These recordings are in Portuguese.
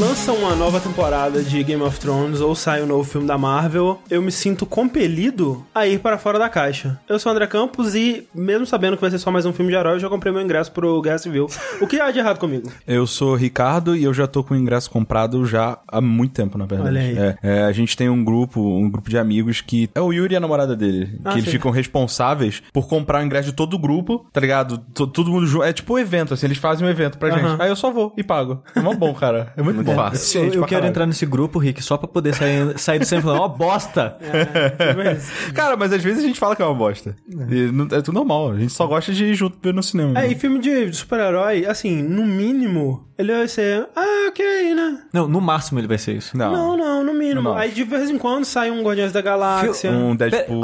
lança uma nova temporada de Game of Thrones ou sai um novo filme da Marvel, eu me sinto compelido a ir para fora da caixa. Eu sou o André Campos e, mesmo sabendo que vai ser só mais um filme de herói, eu já comprei meu ingresso pro Guerra Civil. O que há de errado comigo? Eu sou o Ricardo e eu já tô com o ingresso comprado já há muito tempo, na verdade. Olha aí. É, é, a gente tem um grupo, um grupo de amigos que é o Yuri e a namorada dele, Ah, que eles sim. ficam responsáveis por comprar o ingresso de todo o grupo, tá ligado? To- todo mundo junto. É tipo um evento, assim, eles fazem um evento pra Aham. gente. Aí eu só vou e pago. É mó bom, cara. É muito, bom. Eu, eu quero caralho. entrar nesse grupo, Rick, só pra poder sair, sair do sempre falando, ó, bosta! Cara, mas às vezes a gente fala que é uma bosta. E não- é tudo normal. A gente só gosta de ir junto ver no cinema. É, e filme de super-herói, assim, no mínimo, ele vai ser, ah, ok, né? Não, no máximo ele vai ser isso. Não. Não, não, no mínimo. Não. Aí de vez em quando sai um Guardiões da Galáxia. Um Deadpool.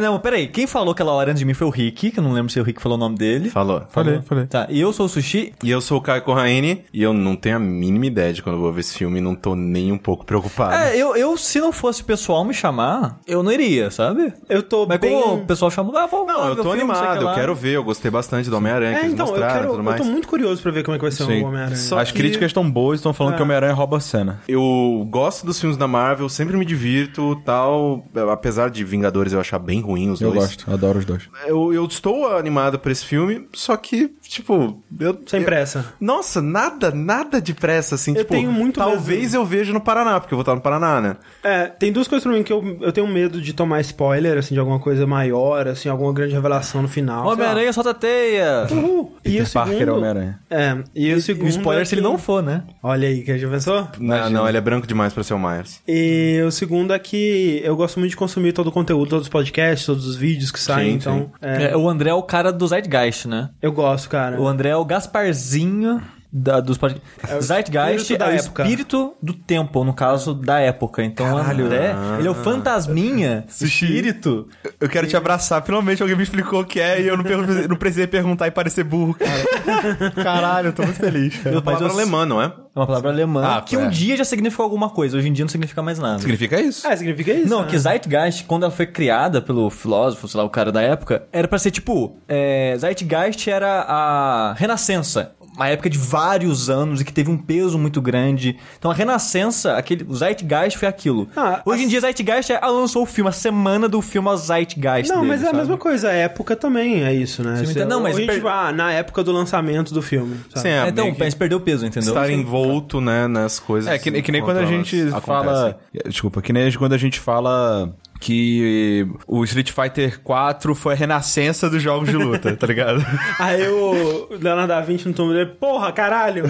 Não, peraí, quem falou aquela hora antes de mim foi o Rick, que eu não lembro se o Rick falou o nome dele. Falou. Falei, falei. Tá, e eu sou o Sushi. E eu sou o Caio Corraine e eu não tenho a mínima ideia de quando eu vou ver esse filme e não tô nem um pouco preocupado. É, eu, eu, se não fosse o pessoal me chamar, eu não iria, sabe? Eu tô Mas bem... como o pessoal chamou, ah, vamos lá Não, eu tô filme, animado, que eu quero ver, eu gostei bastante do Homem-Aranha É, então, eu, quero, tudo eu tô muito curioso pra ver como é que vai ser Sim. o Homem-Aranha. Só As que- críticas estão boas, estão falando É. que o Homem-Aranha rouba a cena. Eu gosto dos filmes da Marvel, sempre me divirto tal. Apesar de Vingadores eu achar bem ruim os Eu dois. gosto, adoro os dois. Eu, eu estou animado pra esse filme, só que, tipo. Eu, Sem eu- pressa. Nossa, nada, nada de pressa, assim. Eu tipo, tenho muito Talvez eu veja no Paraná, porque eu vou estar no Paraná, né? É, tem duas coisas pra mim que eu, eu tenho medo de tomar spoiler, assim, de alguma coisa maior, assim, alguma grande revelação no final. Homem-Aranha solta teia! Uhul. E o Peter Parker é segundo... Homem-Aranha. É, e o E segundo... o spoiler é se ele que- não for, né? Olha aí, que já pensou? Não, não, ele é branco demais pra ser o Myers. E o segundo é que eu gosto muito de consumir todo o conteúdo, todos os podcasts, todos os vídeos que saem, Sim, então é, É, o André é o cara do Zeitgeist, né? eu gosto, cara. O André é o Gasparzinho da, dos podcasts. o Zeitgeist é o época. espírito do tempo, no caso da época. Então Caralho. o André, Ah. ele é o fantasminha, Sushi. espírito. Eu quero te abraçar. Finalmente alguém me explicou o que é e eu não, não precisei perguntar e parecer burro, cara. Caralho, eu tô muito feliz. É uma palavra eu- alemã, não é? É uma palavra alemã Ah, que é. um dia já significou alguma coisa, hoje em dia não significa mais nada. Significa isso? Ah, significa isso? Não, né? que Zeitgeist, quando ela foi criada pelo filósofo, sei lá, o cara da época, era pra ser tipo. É, Zeitgeist era a Renascença. Uma época de vários anos e que teve um peso muito grande. Então a Renascença, aquele, o Zeitgeist foi aquilo. Ah, Hoje em dia, Zeitgeist é, ah, lançou o filme, a semana do filme é o Zeitgeist. Não, dele, mas é a sabe? mesma coisa, a época também é isso, né? Você entende? Não, mas hoje, per- tipo, ah, na época do lançamento do filme. sabe? Sim, é, É, então, mas perdeu peso, entendeu? estar envolto, né, nas coisas. É, que, que nem quando a gente elas fala. Desculpa, que nem quando a gente fala que o Street Fighter 4 foi a renascença dos jogos de luta, tá ligado? Aí o Leonardo da Vinci no Tomb Raider, porra, caralho!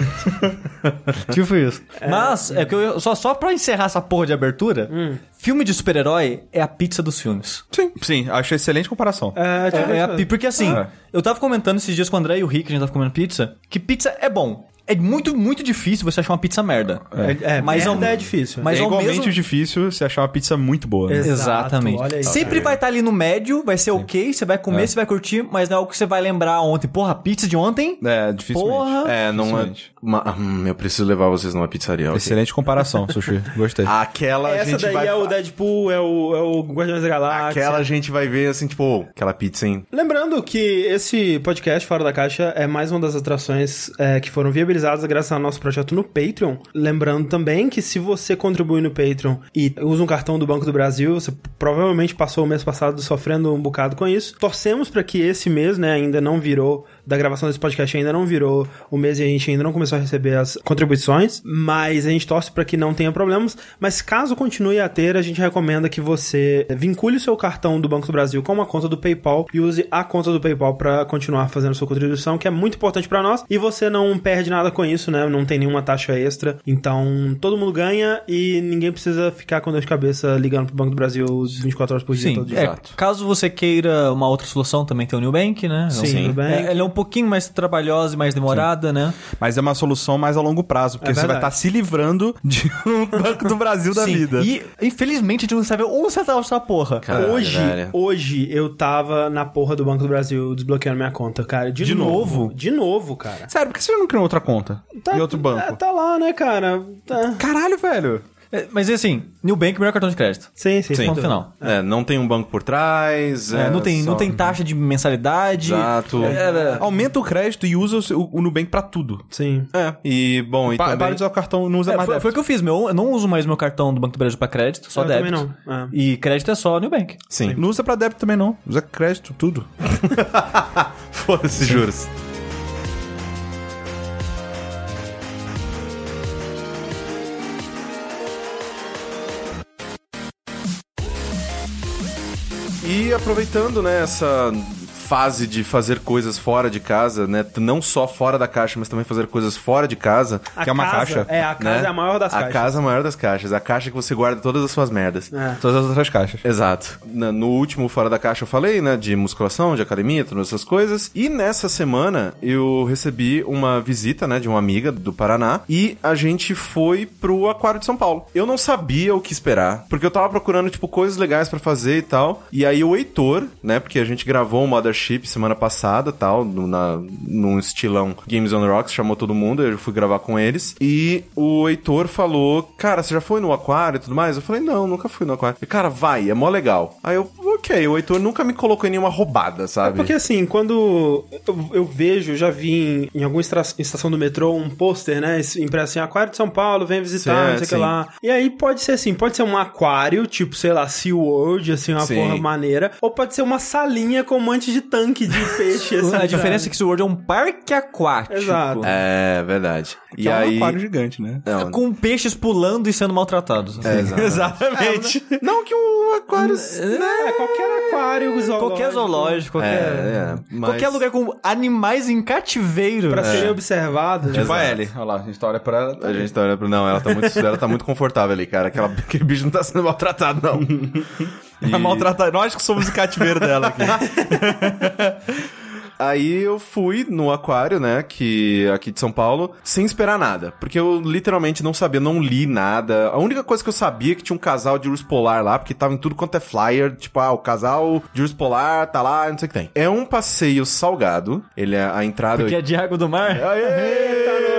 Tipo isso. Mas, é que eu, só, só pra encerrar essa porra de abertura, Hum. filme de super-herói é a pizza dos filmes. Sim, sim, acho excelente comparação. É, tipo, É, é a porque assim, Ah. eu tava comentando esses dias com o André e o Rick, a gente tava comendo pizza, que pizza é bom. É muito, muito difícil você achar uma pizza merda. É, é, Mas merda ao- é difícil. mas é ao igualmente mesmo- difícil você achar uma pizza muito boa. né? Exatamente. olha aí. Sempre vai estar ali no médio, vai ser ok, você vai comer, você vai curtir, mas não é algo que você vai lembrar ontem. Porra, pizza de ontem? É, dificilmente. Porra. É, não é. Uma- hum, eu preciso levar vocês numa pizzaria. Excelente comparação, Sushi. Gostei. Aquela Essa gente daí vai. é o Deadpool, é o, é o Guardiões da Galáxia. Aquela gente vai ver assim, tipo, aquela pizza, hein? Lembrando que esse podcast Fora da Caixa é mais uma das atrações é, que foram viabilizadas graças ao nosso projeto no Patreon. Lembrando também que se você contribui no Patreon e usa um cartão do Banco do Brasil, você provavelmente passou o mês passado sofrendo um bocado com isso. Torcemos para que esse mês, né, ainda não virou, da gravação desse podcast ainda não virou o mês e a gente ainda não começou a receber as contribuições, mas a gente torce para que não tenha problemas. Mas caso continue a ter, a gente recomenda que você vincule o seu cartão do Banco do Brasil com uma conta do PayPal e use a conta do PayPal para continuar fazendo sua contribuição, que é muito importante para nós. E você não perde nada com isso, né? Não tem nenhuma taxa extra. Então todo mundo ganha e ninguém precisa ficar com dor de cabeça ligando pro Banco do Brasil 24 horas por dia Sim, todo dia. é, caso você queira uma outra solução, também tem o New Bank, né? Sim, Nubank. É, ela é um pouquinho mais trabalhosa e mais demorada, né? Mas é uma solução mais a longo prazo, porque É você vai estar se livrando de um Banco do Brasil da Sim, vida. E, infelizmente, a gente não sabe um centavo dessa porra. Caralho, hoje, velho. hoje eu tava na porra do Banco do Brasil desbloqueando minha conta, cara. De, De novo? novo? De novo, cara. Sério, por que você não criou outra conta? Tá, e outro banco? é, tá lá, né, cara? Tá. Caralho, velho. É, mas assim, New Bank, melhor cartão de crédito. Sim, sim. Ponto sem final. É, não tem um banco por trás. É, não, tem, só- não tem taxa de mensalidade. Exato. Era- Aumenta o crédito e usa o, seu- o Nubank pra tudo. Sim. É, e bom, e Pa- também... Para de usar o cartão, não usa É, mais foi, foi o que eu fiz, meu. Eu não uso mais meu cartão do Banco do Brasil pra crédito, só Eu débito. também não. É. E crédito é só New Bank. Sim. Não usa pra débito também não. Usa crédito, tudo. Foda-se, juros. Aproveitando, né, essa fase de fazer coisas fora de casa, né, não só fora da caixa, mas também fazer coisas fora de casa, A Que é uma casa- caixa, É, a casa né? é a maior das a caixas. casa é a maior das caixas, a caixa que você guarda todas as suas merdas. É. Todas as outras caixas. Exato. Na- No último Fora da Caixa eu falei, né, de musculação, de academia, todas essas coisas. E nessa semana eu recebi uma visita, né, de uma amiga do Paraná e a gente foi pro Aquário de São Paulo. Eu não sabia o que esperar, porque eu tava procurando, tipo, coisas legais pra fazer e tal. E aí o Heitor, né, porque a gente gravou o Mothership semana passada tal, no, na, num estilão Games on the Rocks, chamou todo mundo, eu fui gravar com eles. E o Heitor falou, cara, você já foi no aquário e tudo mais? Eu falei, não, nunca fui no aquário. Ele, cara, vai, é mó legal. Aí eu, ok, o Heitor nunca me colocou em nenhuma roubada, sabe? Porque assim, quando eu, eu vejo, já vi em, em alguma estação do metrô um pôster, né? Impresso assim, Aquário de São Paulo, vem visitar, Sim, não sei o que lá. E aí pode ser assim, pode ser um aquário, tipo, sei lá, SeaWorld, assim, uma Sim. porra maneira. Ou pode ser uma salinha com um monte de tanque de peixe, assim. a diferença é que SeaWorld é um parque aquático. Exato. É, verdade. Que e é um aí... aquário gigante, né? Não, Com peixes pulando e sendo maltratados. assim. é, exato. Exatamente. Não que um aquário... É, qualquer aquário zoológico. Qualquer zoológico, qualquer. É, é, mas- Qualquer lugar com animais em cativeiro. Pra serem observados. Tipo a Ellie. Olha lá, a gente olha pra ela. A gente tá olhando pro... Não, ela tá muito, ela tá muito confortável ali, cara. Aquela, aquele bicho não tá sendo maltratado, não. É maltratada. Nós que somos o cativeiro dela aqui. Aí eu fui no aquário, né, que aqui de São Paulo, sem esperar nada, porque eu literalmente não sabia, não li nada. A única coisa que eu sabia é que tinha um casal de urso polar lá, porque tava em tudo quanto é flyer, tipo, ah, o casal de urso polar tá lá, não sei o que tem. É um passeio salgado, ele é a entrada Que é de água do mar. Eita, nós. Ô,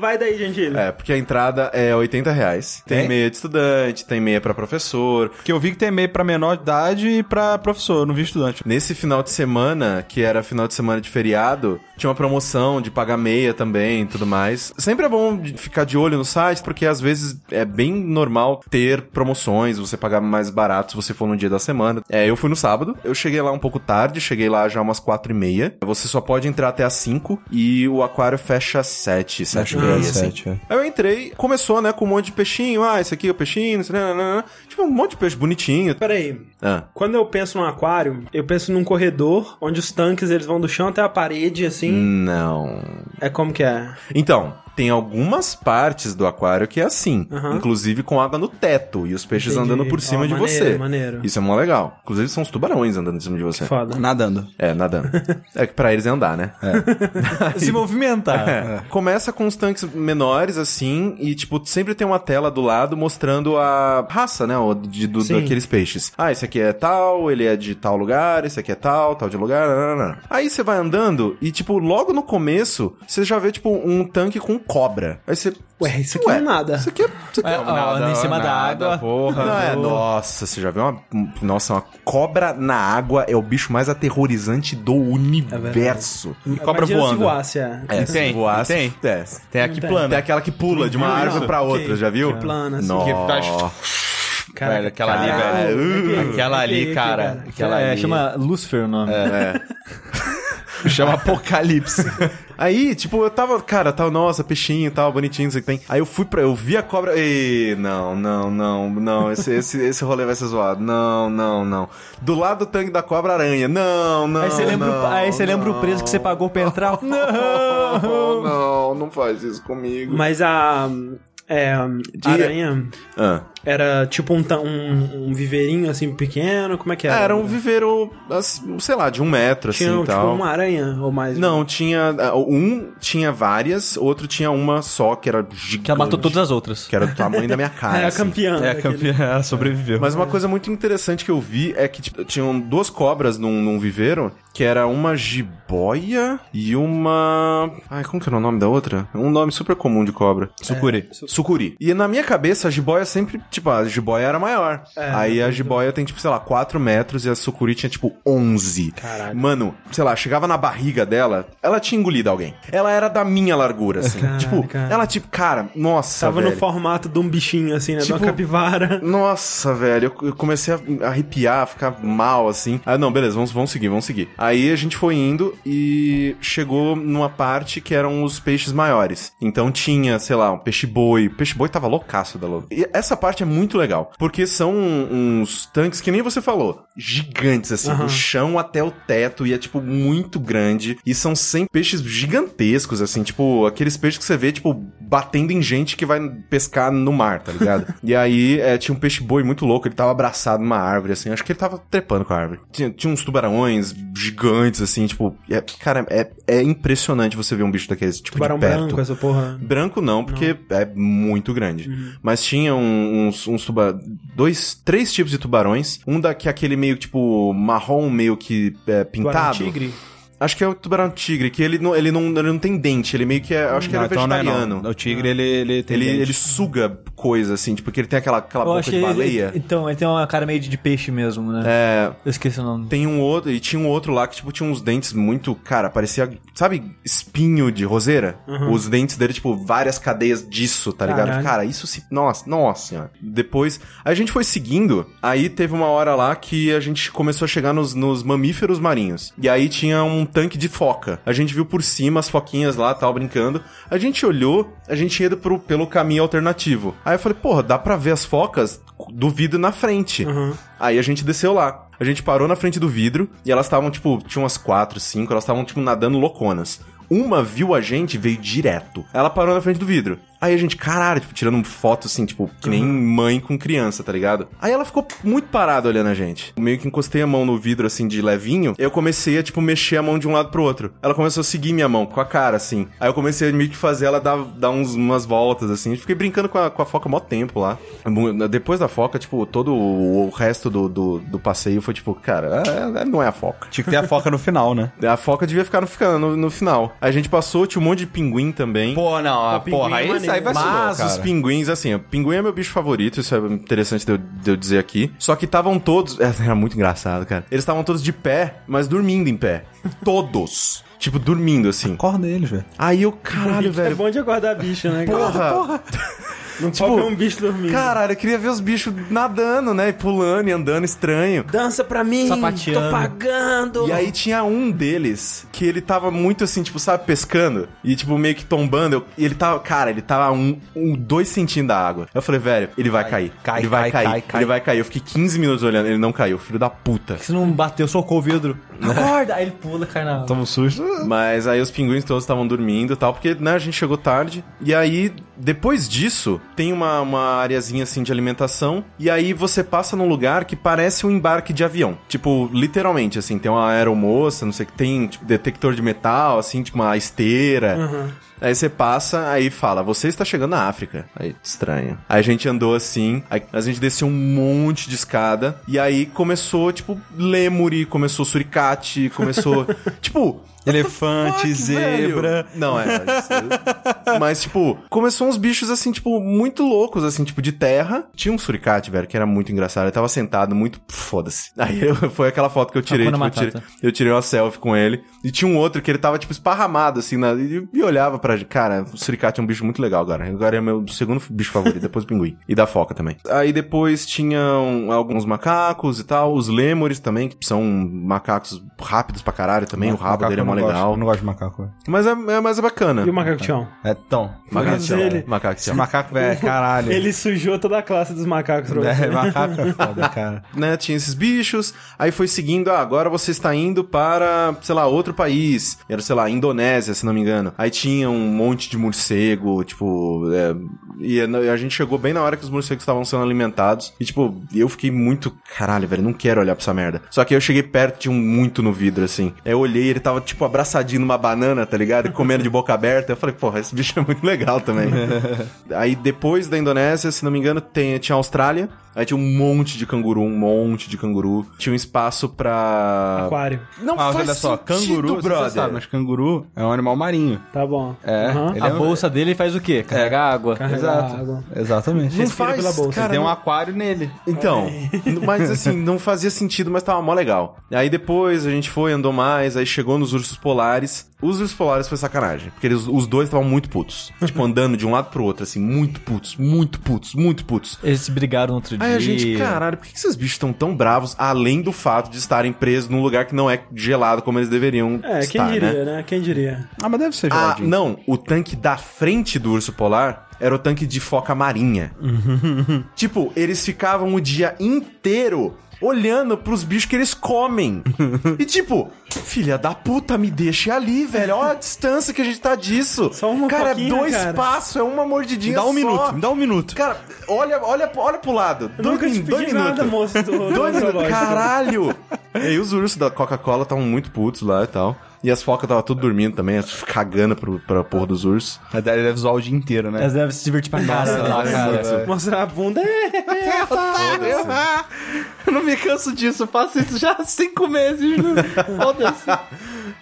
vai daí, gentil. É, porque a entrada é 80 reais. Tem Tem? meia de estudante, tem meia pra professor. Porque eu vi que tem e-mail pra menor de idade e pra professor, não vi estudante. Nesse final de semana, que era final de semana de feriado, tinha uma promoção de pagar meia também e tudo mais. Sempre é bom ficar de olho no site, porque às vezes é bem normal ter promoções, você pagar mais barato se você for no dia da semana. É, eu fui no sábado, eu cheguei lá um pouco tarde, cheguei lá já umas quatro e meia. Você só pode entrar até às cinco e o aquário fecha às sete, sete e assim. sete, é. Aí eu entrei, começou, né, com um monte de peixinho. Ah, esse aqui é o peixinho, não sei, não, não, não. Tipo, um monte de peixe bonitinho. Peraí. Ah. Quando eu penso num aquário, eu penso num corredor onde os tanques eles vão do chão até a parede, assim. Não. É como que é? Então, tem algumas partes do aquário que é assim. Aham. Inclusive com água no teto e os peixes Entendi. andando por cima Ó, de maneiro, você. maneiro. Isso é mó legal. Inclusive são os tubarões andando em cima de você. Foda. Nadando. É, nadando. é que pra eles é andar, né? Se movimentar. É. Começa com os tanques menores, assim, e, tipo, sempre tem uma tela do lado mostrando a raça, né? o De, do, daqueles peixes. Ah, esse aqui é tal, ele é de tal lugar, esse aqui é tal, tal de lugar. nananana. Aí você vai andando e, tipo, logo no começo, você já vê, tipo, um tanque com cobra. Aí você. Ué, isso aqui não é nada. Isso aqui é. Isso aqui É, é ó, em cima da água. Porra. não, é, nossa, você já viu uma. Nossa, uma cobra na água é o bicho mais aterrorizante do universo. Cobra Imagina voando. Se voasse, é. É, tem, se voasse, tem. é. Tem tem. plana. Tem aquela que pula de uma árvore pra outra, já viu? Que plana, assim. Nossa. Que faz- Caraca, Velho, aquela ali, caralho. velho. Arrepiei, Aquela ali, cara. cara. Aquela é, ali. chama Lucifer o nome. Chama Apocalipse. Aí, tipo, eu tava, cara, tava, nossa, peixinho e tal, bonitinho, não sei o que tem. Aí eu fui pra, eu vi a cobra, e não, não, não, não, esse, esse, esse rolê vai ser zoado. Não, não, não. Do lado do tanque da cobra aranha. Não, não. Aí você lembra, o- não, aí você lembra o não. preço que você pagou pra entrar? Não! Não, não, não faz isso comigo. Mas a. É, a aranha Ah. era tipo um, um, um viveirinho assim pequeno, como é que era? Era um viveiro, assim, sei lá, de um metro, assim, Tinha e tipo tal. uma aranha ou mais? Não, tinha. ah, Um tinha várias, outro tinha uma só, que era gigante. Que ela matou todas as outras. Que era do tamanho da minha cara. Era a assim. campeã. É, a campeã ela sobreviveu. Mas uma coisa muito interessante que eu vi é que tipo, tinham duas cobras num, num viveiro, que era uma jiboia e uma. Ai, como que era o nome da outra? Um nome super comum de cobra. Sucuri. Sucuri. sucuri. E na minha cabeça, a jiboia sempre, tipo, a jiboia era maior. Aí a jiboia tem, tipo, sei lá, 4 metros e a sucuri tinha, tipo, 11. Caralho. Mano, sei lá, chegava na barriga dela, ela tinha engolido alguém. Ela era da minha largura, assim. Tipo, ela, tipo, cara, nossa, Tava velho. no formato de um bichinho, assim, né? de Tipo- uma capivara. Nossa, velho, eu- eu comecei a arrepiar, a ficar mal, assim. Ah, não, beleza, vamos, vamos seguir, vamos seguir. Aí a gente foi indo e chegou numa parte que eram os peixes maiores. Então tinha, sei lá, um peixe-boi. O peixe-boi tava loucaço da louca. E essa parte é muito legal, porque são uns tanques que nem você falou, gigantes, assim, do chão até o teto, e é, tipo, muito grande. E são 100 peixes gigantescos, assim, tipo, aqueles peixes que você vê, tipo, batendo em gente que vai pescar no mar, tá ligado? e aí, é, tinha um peixe-boi muito louco, ele tava abraçado numa árvore, assim, acho que ele tava trepando com a árvore. Tinha, tinha uns tubarões gigantes, assim, tipo, é- cara, é, é impressionante você ver um bicho daqueles, tipo, Tubarão de perto. branco, essa porra. Branco não, porque é muito grande. Mas tinha uns, uns tuba... dois, três tipos de tubarões. Um da que é aquele meio tipo marrom, meio que é, Tubarão pintado. tigre. Acho que é o tubarão tigre, que ele não, ele não, ele não tem dente, ele meio que é, acho que ele é então não é, não. vegetariano. O tigre, ele, ele tem Ele, dente. ele suga coisa, assim, tipo, porque ele tem aquela, aquela Eu boca achei de ele- baleia. Então, ele tem uma cara meio de, de peixe mesmo, né? É, Eu esqueci o nome. tem um outro, e tinha um outro lá que, tipo, tinha uns dentes muito, cara, parecia, sabe, espinho de roseira? Os dentes dele, tipo, várias cadeias disso, tá ligado? Caralho. Cara, isso se. Nossa, nossa senhora. Depois, a gente foi seguindo, aí teve uma hora lá que a gente começou a chegar nos, nos mamíferos marinhos. E aí tinha um tanque de foca. A gente viu por cima as foquinhas lá, tal, brincando. A gente olhou, a gente ia pro, pelo caminho alternativo. Aí eu falei, porra, dá pra ver as focas do vidro na frente. Aí a gente desceu lá. A gente parou na frente do vidro e elas estavam, tipo, tinha umas quatro, cinco, elas estavam, tipo, nadando louconas. Uma viu a gente veio direto. Ela parou na frente do vidro. Aí a gente, caralho, tipo, tirando foto assim, tipo, que nem mãe com criança, tá ligado? Aí ela ficou muito parada olhando a gente. Meio que encostei a mão no vidro, assim, de levinho. Eu comecei a, tipo, mexer a mão de um lado pro outro. Ela começou a seguir minha mão, com a cara, assim. Aí eu comecei a meio que fazer ela dar, dar uns, umas voltas, assim. Fiquei brincando com a, com a foca mó tempo lá. Depois da foca, tipo, todo o, o resto do, do, do passeio foi tipo, cara, é- é- não é a foca. Tinha que ter a foca no final, né? A foca devia ficar no, no, no final. A gente passou, tinha um monte de pinguim também. Pô, não, a pinguim porra, é aí, aí vai Mas cara. os pinguins, assim, o pinguim é meu bicho favorito, isso é interessante de eu, de eu dizer aqui. Só que estavam todos. Era muito engraçado, cara. Eles estavam todos de pé, mas dormindo em pé. Todos. Tipo, dormindo, assim. Acorda eles, velho. Aí eu, caralho, É velho. bom de acordar bicho, né? cara? Porra! Não pode ver um bicho dormindo. Caralho, eu queria ver os bichos nadando, né? E pulando e andando estranho. Dança pra mim, Sapateando. tô pagando. E aí tinha um deles que ele tava muito assim, tipo, sabe, pescando e tipo meio que tombando. Eu- E ele tava, cara, ele tava um, um dois centímetros da água. Eu falei, velho, ele vai cair. cai, ele vai cai, cair. cai, cai. Ele vai cair. Eu fiquei 15 minutos olhando, ele não caiu, filho da puta. Se não bateu, socou o vidro. Acorda! Aí ele pula, cai na água. Toma um susto. Mas aí os pinguins todos estavam dormindo e tal, porque, né, a gente chegou tarde. E aí, depois disso, tem uma, uma areazinha assim de alimentação. E aí você passa num lugar que parece um embarque de avião. Tipo, literalmente, assim, tem uma aeromoça, não sei o que, tem tipo, detector de metal, assim, tipo uma esteira. Aí você passa, aí fala, você está chegando na África. Aí, estranho. Aí a gente andou assim, aí a gente desceu um monte de escada, e aí começou, tipo, lêmure, começou suricate, começou, tipo... Elefante, Fuck, zebra. velho. Não, é. isso- Mas, tipo, começou uns bichos, assim, tipo, muito loucos, assim, tipo, de terra. Tinha um suricate, velho, que era muito engraçado. Ele tava sentado, muito. Foda-se. Aí eu- foi aquela foto que eu tirei. Hakuna Tipo, eu, tirei Matata. eu tirei uma selfie com ele. E tinha um outro que ele tava, tipo, esparramado, assim, na, e, e olhava pra. Cara, o suricate é um bicho muito legal agora. Agora é meu segundo bicho favorito, depois do pinguim. E da foca também. Aí depois tinham alguns macacos e tal. Os lêmures também, que são macacos rápidos pra caralho também. o rabo Macaco dele é mó não gosto, legal. eu não gosto de macaco. velho. Mas é, é, mas é bacana. E o macaco chão? É tão. Macaco tchau. ele- Macaco Esse tchau. macaco, velho, caralho. Ele sujou toda a classe dos macacos pra você. É, macaco é foda, cara. Né, tinha esses bichos, aí foi seguindo, ah, agora você está indo para, sei lá, outro país. Era, sei lá, Indonésia, se não me engano. Aí tinha um monte de morcego, tipo, é, e a gente chegou bem na hora que os morcegos estavam sendo alimentados. E, tipo, eu fiquei muito, caralho, velho, não quero olhar pra essa merda. Só que eu cheguei perto, tinha um muito no vidro, assim. Aí eu olhei, ele tava, tipo, abraçadinho numa banana, tá ligado? E comendo de boca aberta. Eu falei, porra, esse bicho é muito legal também. Aí depois da Indonésia, se não me engano, tem, tinha a Austrália. Aí tinha um monte de canguru, um monte de canguru. Tinha um espaço pra. Aquário. Não Mas faz olha só, sentido, canguru, você brother. sabe, mas canguru é um animal marinho. Tá bom. É, ele A é um- bolsa dele faz o quê? Carrega água. Carrega exato. água. Exatamente. Não Respira faz, pela bolsa. cara, Tem um aquário nele. Então, mas assim, não fazia sentido, mas tava mó legal. Aí depois a gente foi, andou mais, aí chegou nos ursos polares. Os ursos polares foi sacanagem, porque eles, os dois estavam muito putos. tipo, andando de um lado pro outro, assim, muito putos, muito putos, muito putos. Eles se brigaram outro dia. Aí a gente, caralho, por que que esses bichos estão tão bravos, além do fato de estarem presos num lugar que não é gelado como eles deveriam É, quem estar, diria, né? né? Quem diria? Ah, mas deve ser Ah, geladinho. não, o tanque da frente do urso polar era o tanque de foca marinha. tipo, eles ficavam o dia inteiro olhando pros bichos que eles comem. e tipo, filha da puta, me deixa ali, velho. Olha a distância que a gente tá disso. Só uma cara, é dois cara. passos, é uma mordidinha Dá um só. minuto, me dá um minuto. Cara, olha, olha, olha pro lado. Eu Dois, nunca min- dois minutos. nada, moço. Do, do Dois minutos. Caralho! e aí os ursos da Coca-Cola estavam muito putos lá e tal. E as focas estavam tudo dormindo também, cagando pro, pra porra dos ursos. Mas Ele deve zoar o dia inteiro, né? Eles devem se divertir pra caralho lá, Nossa, cara. Mostrar a bunda. É, Eu não me canso disso, eu faço isso já há cinco meses. né? Foda-se.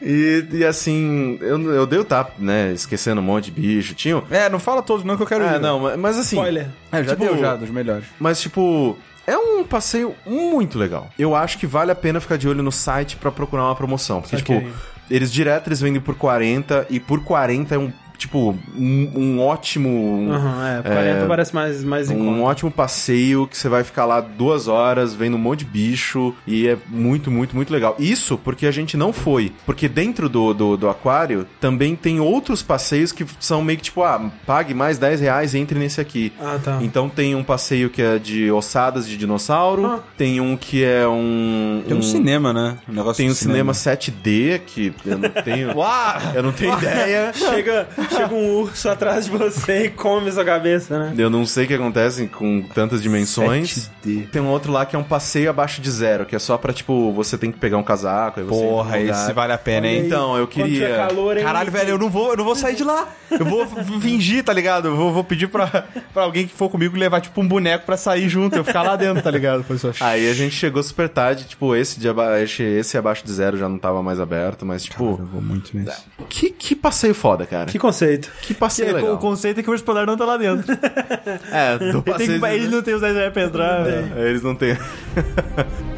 E, e assim, eu, eu dei o tapa, né? Esquecendo um monte de bicho. Tinha. É, não fala todos não que eu quero É, ir. não, mas- assim. Spoiler. É, já Tipo, deu já, dos melhores. Mas, tipo, é um passeio muito legal. Eu acho que vale a pena ficar de olho no site pra procurar uma promoção. Porque, Saquei. tipo, eles direto eles vendem por 40 e por 40 é um, tipo, um, um ótimo. Aham, é. 40 parece mais, mais Um conta. ótimo passeio que você vai ficar lá duas horas vendo um monte de bicho e é muito, muito, muito legal. Isso porque a gente não foi. Porque dentro do, do, do aquário também tem outros passeios que são meio que tipo, ah, pague mais 10 reais e entre nesse aqui. Ah, tá. Então tem um passeio que é de ossadas de dinossauro, Ah. tem um que é um. Tem um cinema, né? Um negócio Tem um de cinema 7D que eu não tenho. eu não tenho ideia. Chega, chega um urso atrás de você e come sua cabeça, né? Eu não sei o que acontece com tantas dimensões. 7D. Tem um outro lá que é um passeio abaixo de zero, que é só pra, tipo, você tem que pegar um casaco. Aí você Porra, esse vale a pena, hein? Então, eu queria- calor, hein? Caralho, velho, eu não vou, eu não vou sair de lá. Eu vou fingir, tá ligado? Eu vou, vou pedir pra, pra alguém que for comigo levar, tipo, um boneco pra sair junto. Eu ficar lá dentro, tá ligado? Foi só... Aí a gente chegou super tarde, tipo, esse, de aba- esse, esse abaixo de zero já não tava mais aberto, mas, tipo, Eu vou muito nesse. que, que passeio foda, cara. Que conceito. Que passeio O legal. conceito é que o polar não tá lá dentro. É, do Ele, tem passeio... que, ele não tem os 10 reais pra entrar. É, eles não têm...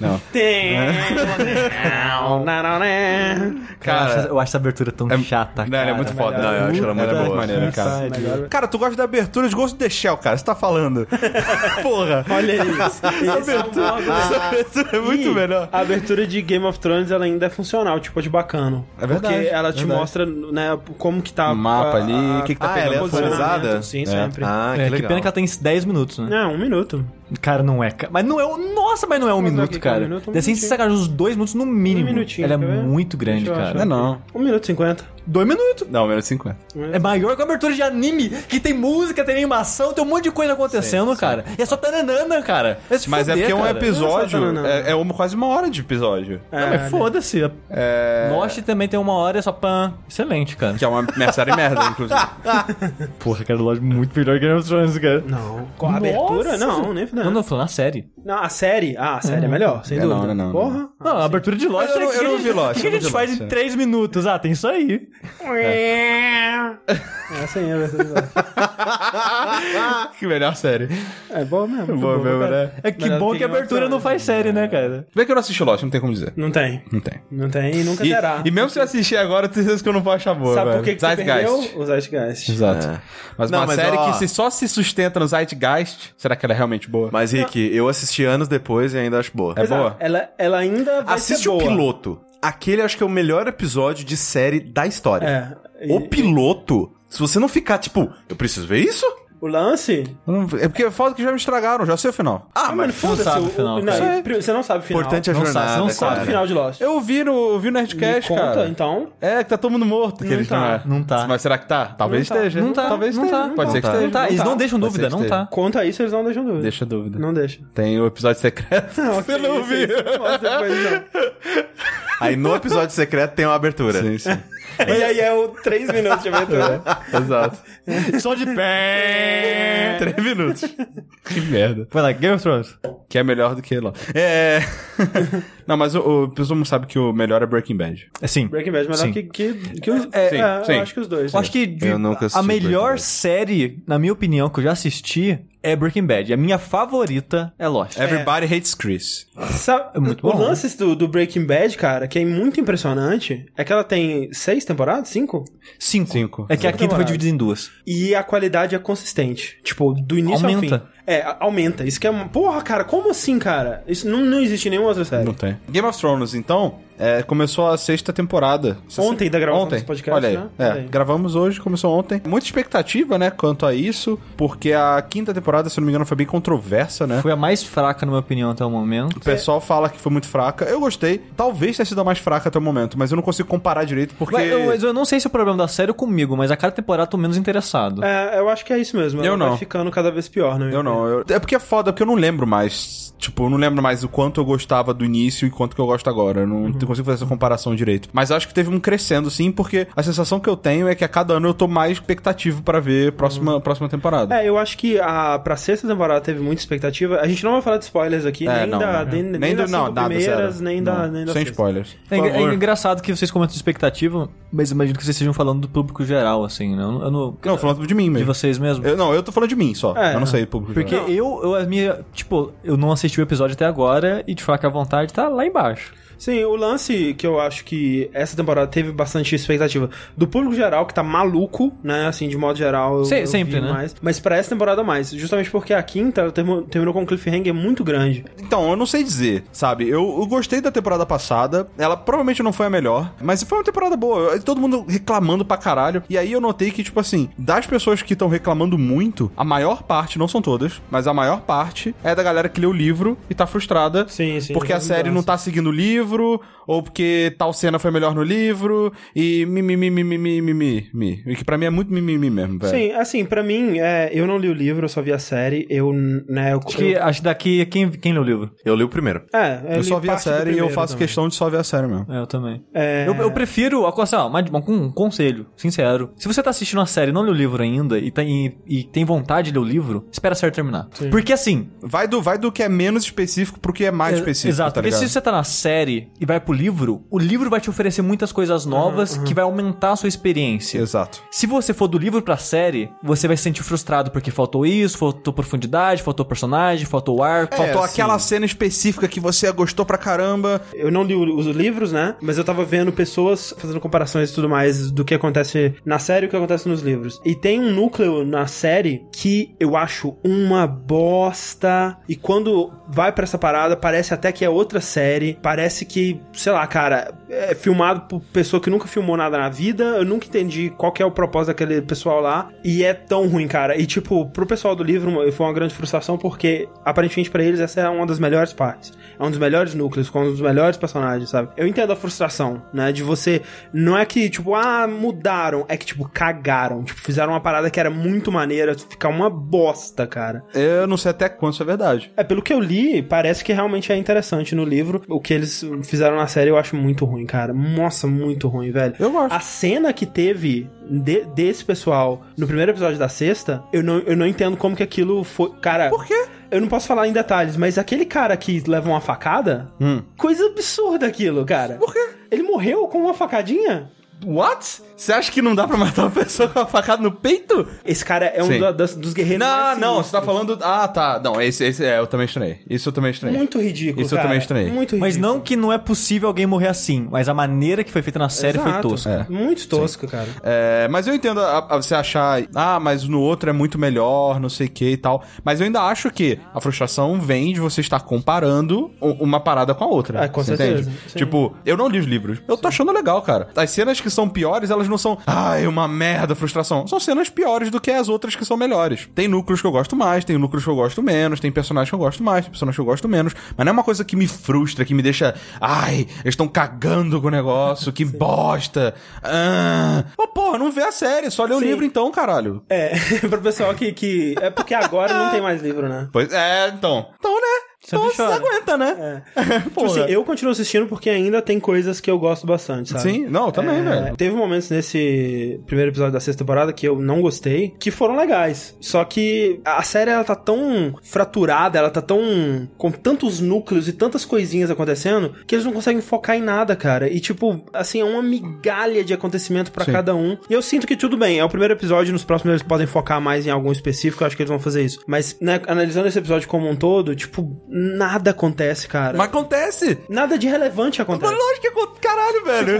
Não. Tem. Não, não, não. Cara, eu acho, essa abertura tão chata. Não, ela é muito foda. Não, eu acho ela muito é boa. maneira, cara. Cara, tu gosta da abertura de Ghost in the Shell, cara. Você tá falando. Porra. Olha isso. É o modo. Essa abertura é muito E melhor. A abertura de Game of Thrones ela ainda é funcional, tipo a de bacano. É verdade, Porque ela te verdade. mostra, né, como que tá O mapa a- ali, o que que tá Ah, pegando ela é atualizada? Sim, É. sempre. Ah, que É, que pena que ela tem 10 minutos, né? É, um minuto. Cara, não é. Mas não é. um- Nossa, mas não é um Vamos ver minuto, aqui é um cara. minuto, um Deve ser sacanagem, uns dois minutos no mínimo. Um minutinho, Ela é muito grande, cara. Não é não. Um minuto e cinquenta. Dois minutos. Não, menos 50. É maior que a abertura de anime, que tem música, tem animação, tem um monte de coisa acontecendo, cara. E é só tananana, cara. É se Mas é porque é um episódio. Não, não, não. É, é uma, quase uma hora de episódio. Não, mas foda-se. É. Lost também tem uma hora, é só pã. Excelente, cara. Que é uma minha série merda, inclusive. Porra, cara, Lost muito melhor que Game of Thrones, cara. Não. Com a abertura? Nossa. Não, nem Não, não, não, falando a série. não, a série. Ah, a série é melhor, sem É, não, dúvida. não, não, Porra. Não, a abertura de Lost Eu não- é eu não que- vi Lost, O que, eu que a não gente faz em é. 3 minutos? Ah, tem isso aí. É assim, é assim. que melhor série. É boa mesmo. muito Boa mesmo, né? É que Melhor bom que que a abertura não faz série, né, cara? Vê que eu não assisti Lost, não tem como dizer. Não tem. Não tem. Não tem e nunca E, terá. e mesmo se eu assistir agora, eu tenho certeza que eu não vou achar boa. Sabe velho. por que, que você Zeitgeist. perdeu? O Zeitgeist. Exato. É. Mas Não, uma mas, série ó- que se só se sustenta no Zeitgeist, será que ela é realmente boa? Mas, Rick, eu assisti anos depois e ainda acho boa. É Exato. boa? Ela, ela ainda vai Assiste ser o boa. piloto. Aquele acho que é o melhor episódio de série da história. É. O E- piloto, se você não ficar tipo, eu preciso ver isso? O lance. Não- É porque foda que já me estragaram, já sei o final. Ah, mano, foda-se. sabe o- o final, o- não, cara. pri- Você não sabe o final. Importante é a Não jornada, você não sabe. o final de Lost. Eu vi no, vi no Nerdcast, conta, cara. então. É, que tá todo mundo morto. Não tá. é? Não tá. Mas será que tá? Talvez Não tá. esteja. Não tá, Talvez não esteja. tá. Pode ser que Não tá. esteja. Não tá, eles tá. não deixam Pode dúvida, não tá. Conta isso, eles não deixam dúvida. Deixa dúvida. Não deixa. Tem o episódio secreto. Não, Você não viu. não. Aí no episódio secreto tem uma abertura. Sim, sim. E aí é o 3 minutos de aventura. Exato. Só de pé. Três minutos. Que merda. Vai lá, Game of Thrones. Que é melhor do que lá. É. não, mas o, o pessoal não sabe que o melhor é Breaking Bad. Sim. Breaking Bad é melhor Sim. que, que, que os. É, sim, é, sim. Eu acho que os dois. Eu acho que de- Eu nunca assisti a melhor série, na minha opinião, que eu já assisti é Breaking Bad. A minha favorita é Lost. Everybody hates Chris. Sabe, É muito o bom. lance do, do Breaking Bad, cara, que é muito impressionante, é que ela tem seis temporadas? Cinco? Cinco. Cinco. É que a Cinco quinta foi temporadas. dividida em duas. E a qualidade é consistente. Tipo, do início ao Aumenta. fim. É, aumenta. Isso que é. uma- Porra, cara, como assim, cara? Isso não, não existe em nenhuma outra série. Não tem. Game of Thrones, então, é, começou a sexta temporada. Ontem da gravação Ontem. desse podcast, Olha aí. né? É, Olha aí. gravamos hoje, começou ontem. Muita expectativa, né, quanto a isso, porque a quinta temporada, se eu não me engano, foi bem controversa, né? Foi a mais fraca, na minha opinião, até o momento. O pessoal fala que foi muito fraca. Eu gostei. Talvez tenha sido a mais fraca até o momento, mas eu não consigo comparar direito porque. Mas eu, mas eu não sei se é o problema da série ou comigo, mas a cada temporada eu tô menos interessado. É, eu acho que é isso mesmo. Ela Eu não. vai ficando cada vez pior, né? Eu não. Eu- É porque é foda, porque eu não lembro mais. Tipo, eu não lembro mais o quanto eu gostava do início e quanto que eu gosto agora. Eu não Uhum. consigo fazer essa comparação direito. Mas acho que teve um crescendo, sim, porque a sensação que eu tenho é que a cada ano eu tô mais expectativo pra ver a próxima, próxima temporada. É, eu acho que a, pra sexta temporada teve muita expectativa. A gente não vai falar de spoilers aqui, É, nem, não, da, não. nem, Nem nem do- das não, primeiras, nem Não, da, nem da Sem sexta. spoilers. É, é engraçado que vocês comentam de expectativa, mas imagino que vocês estejam falando do público geral, assim, né? Eu, não- eu não... Não, falando de mim De mesmo. vocês mesmo. Eu, não, eu tô falando de mim só. É. eu não sei público. Porque geral. eu, eu, a minha, tipo, eu não assisti o episódio até agora e de falar que a vontade tá lá embaixo. Sim, o lance que eu acho que essa temporada teve bastante expectativa do público geral, que tá maluco, né? Assim, de modo geral. Eu, Se- eu sempre, vi né? Mais, mas pra essa temporada mais. Justamente porque a quinta terminou com um cliffhanger muito grande. Então, eu não sei dizer, sabe? Eu, eu gostei da temporada passada. Ela provavelmente não foi a melhor, mas foi uma temporada boa. Eu- Todo mundo reclamando pra caralho. E aí eu notei que, tipo assim, das pessoas que estão reclamando muito, a maior parte, não são todas, mas a maior parte é da galera que leu o livro e tá frustrada. Sim, sim, Porque a das série não tá seguindo o livro, livro ou porque tal cena foi melhor no livro, e mimimi, mimimi, mimimi, mi. E que pra mim é muito mimimi mesmo, velho. Sim, assim, pra mim, é, eu não li o livro, eu só vi a série. Eu, né, eu, Acho que, eu- acho que daqui, quem, quem leu o livro? Eu li o primeiro. é, Eu li só vi a série e eu faço também. questão de só ver a série mesmo. É, eu também. É... Eu, eu prefiro, assim, ó, mas, com um conselho, sincero. Se você tá assistindo a série e não leu o livro ainda e, tá, e, e tem vontade de ler o livro, espera a série terminar. Porque assim, Vai do, vai do que é menos específico pro que é mais É, específico, Exato, tá porque se você tá na série e vai pro livro, o livro vai te oferecer muitas coisas novas que vai aumentar a sua experiência. Exato. Se você for do livro pra série, você vai se sentir frustrado porque faltou isso, faltou profundidade, faltou personagem, faltou arco. Faltou assim. aquela cena específica que você gostou pra caramba. Eu não li os livros, né? Mas eu tava vendo pessoas fazendo comparações e tudo mais do que acontece na série e o que acontece nos livros. E tem um núcleo na série que eu acho uma bosta. E quando vai pra essa parada, parece até que é outra série. Parece que, sei lá, cara, é filmado por pessoa que nunca filmou nada na vida. Eu nunca entendi qual que é o propósito daquele pessoal lá. E é tão ruim, cara. E, tipo, pro pessoal do livro foi uma grande frustração porque, aparentemente, pra eles, essa é uma das melhores partes. É um dos melhores núcleos, com um dos melhores personagens, sabe? Eu entendo a frustração, né? De você. Não é que, tipo, ah, mudaram. É que, tipo, cagaram. Tipo, fizeram uma parada que era muito maneira, ficar uma bosta, cara. Eu não sei até quanto isso é verdade. É, pelo que eu li, parece que realmente é interessante no livro. O que eles fizeram na série eu acho muito ruim, cara. Nossa, muito ruim, velho. Eu gosto. A cena que teve de- desse pessoal no primeiro episódio da sexta, eu não, eu não entendo como que aquilo foi. Cara. Por quê? Eu não posso falar em detalhes, mas aquele cara que leva uma facada, Hum. coisa absurda aquilo, cara. Por quê? Ele morreu com uma facadinha? What? Você acha que não dá pra matar uma pessoa com uma facada no peito? Esse cara é um Sim. do- das- dos guerreiros Não, mais não, você tá sinistros. falando. Ah, tá. Não, esse, esse é, eu também estranhei. Isso eu também estranhei. Muito ridículo, Isso eu cara. também estranhei. Muito ridículo. Mas não que não é possível alguém morrer assim, mas a maneira que foi feita na série foi Exato. tosca. É. Muito tosco, cara. É, mas eu entendo a, a você achar, ah, mas no outro é muito melhor, não sei o que e tal. Mas eu ainda acho que a frustração vem de você estar comparando u- uma parada com a outra. É, com você certeza, sim. Tipo, eu não li os livros. Eu tô achando legal, cara. As cenas que são piores, elas não são, ai, uma merda, frustração. São cenas piores do que as outras que são melhores. Tem núcleos que eu gosto mais, tem núcleos que eu gosto menos, tem personagens que eu gosto mais, tem personagens que eu gosto menos. Mas não é uma coisa que me frustra, que me deixa, ai, eles estão cagando com o negócio, que bosta. Ah. Oh, porra, não vê a série, só lê o Sim. livro então, caralho. É, pro pessoal que, que. É porque agora não tem mais livro, né? Pois é, então. Então, né? Então Sempre você aguenta, né? Tipo assim, eu continuo assistindo porque ainda tem coisas que eu gosto bastante, sabe? Sim, não, também, É, velho. Teve momentos nesse primeiro episódio da sexta temporada que eu não gostei, que foram legais. Só que a série ela tá tão fraturada, ela tá tão com tantos núcleos e tantas coisinhas acontecendo que eles não conseguem focar em nada, cara. E tipo, assim, é uma migalha de acontecimento pra Sim. cada um. E eu sinto que tudo bem, é o primeiro episódio, nos próximos eles podem focar mais em algum específico, eu acho que eles vão fazer isso. Mas, né, analisando esse episódio como um todo, tipo, nada acontece, cara. Mas acontece. Nada de relevante acontece. Mas lógico que acontece. Caralho, velho.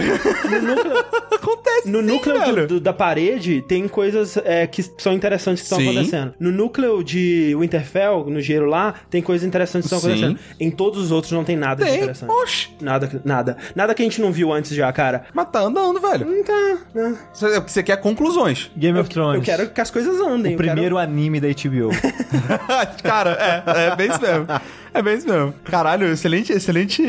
No núcleo, acontece no sim, núcleo do- velho. do- da parede tem coisas é, que são interessantes que estão Sim. acontecendo. No núcleo de Winterfell, no gelo lá, tem coisas interessantes que estão Sim. acontecendo. Em todos os outros não tem nada de Tem. interessante. Oxi. Nada, nada. Nada que a gente não viu antes já, cara. Mas tá andando, velho. Não tá. né? Você, é você quer conclusões. Game of Thrones. Eu quero que as coisas andem. O eu quero- primeiro anime da HBO. Cara, é, é bem isso mesmo. É mesmo. Caralho, excelente, excelente,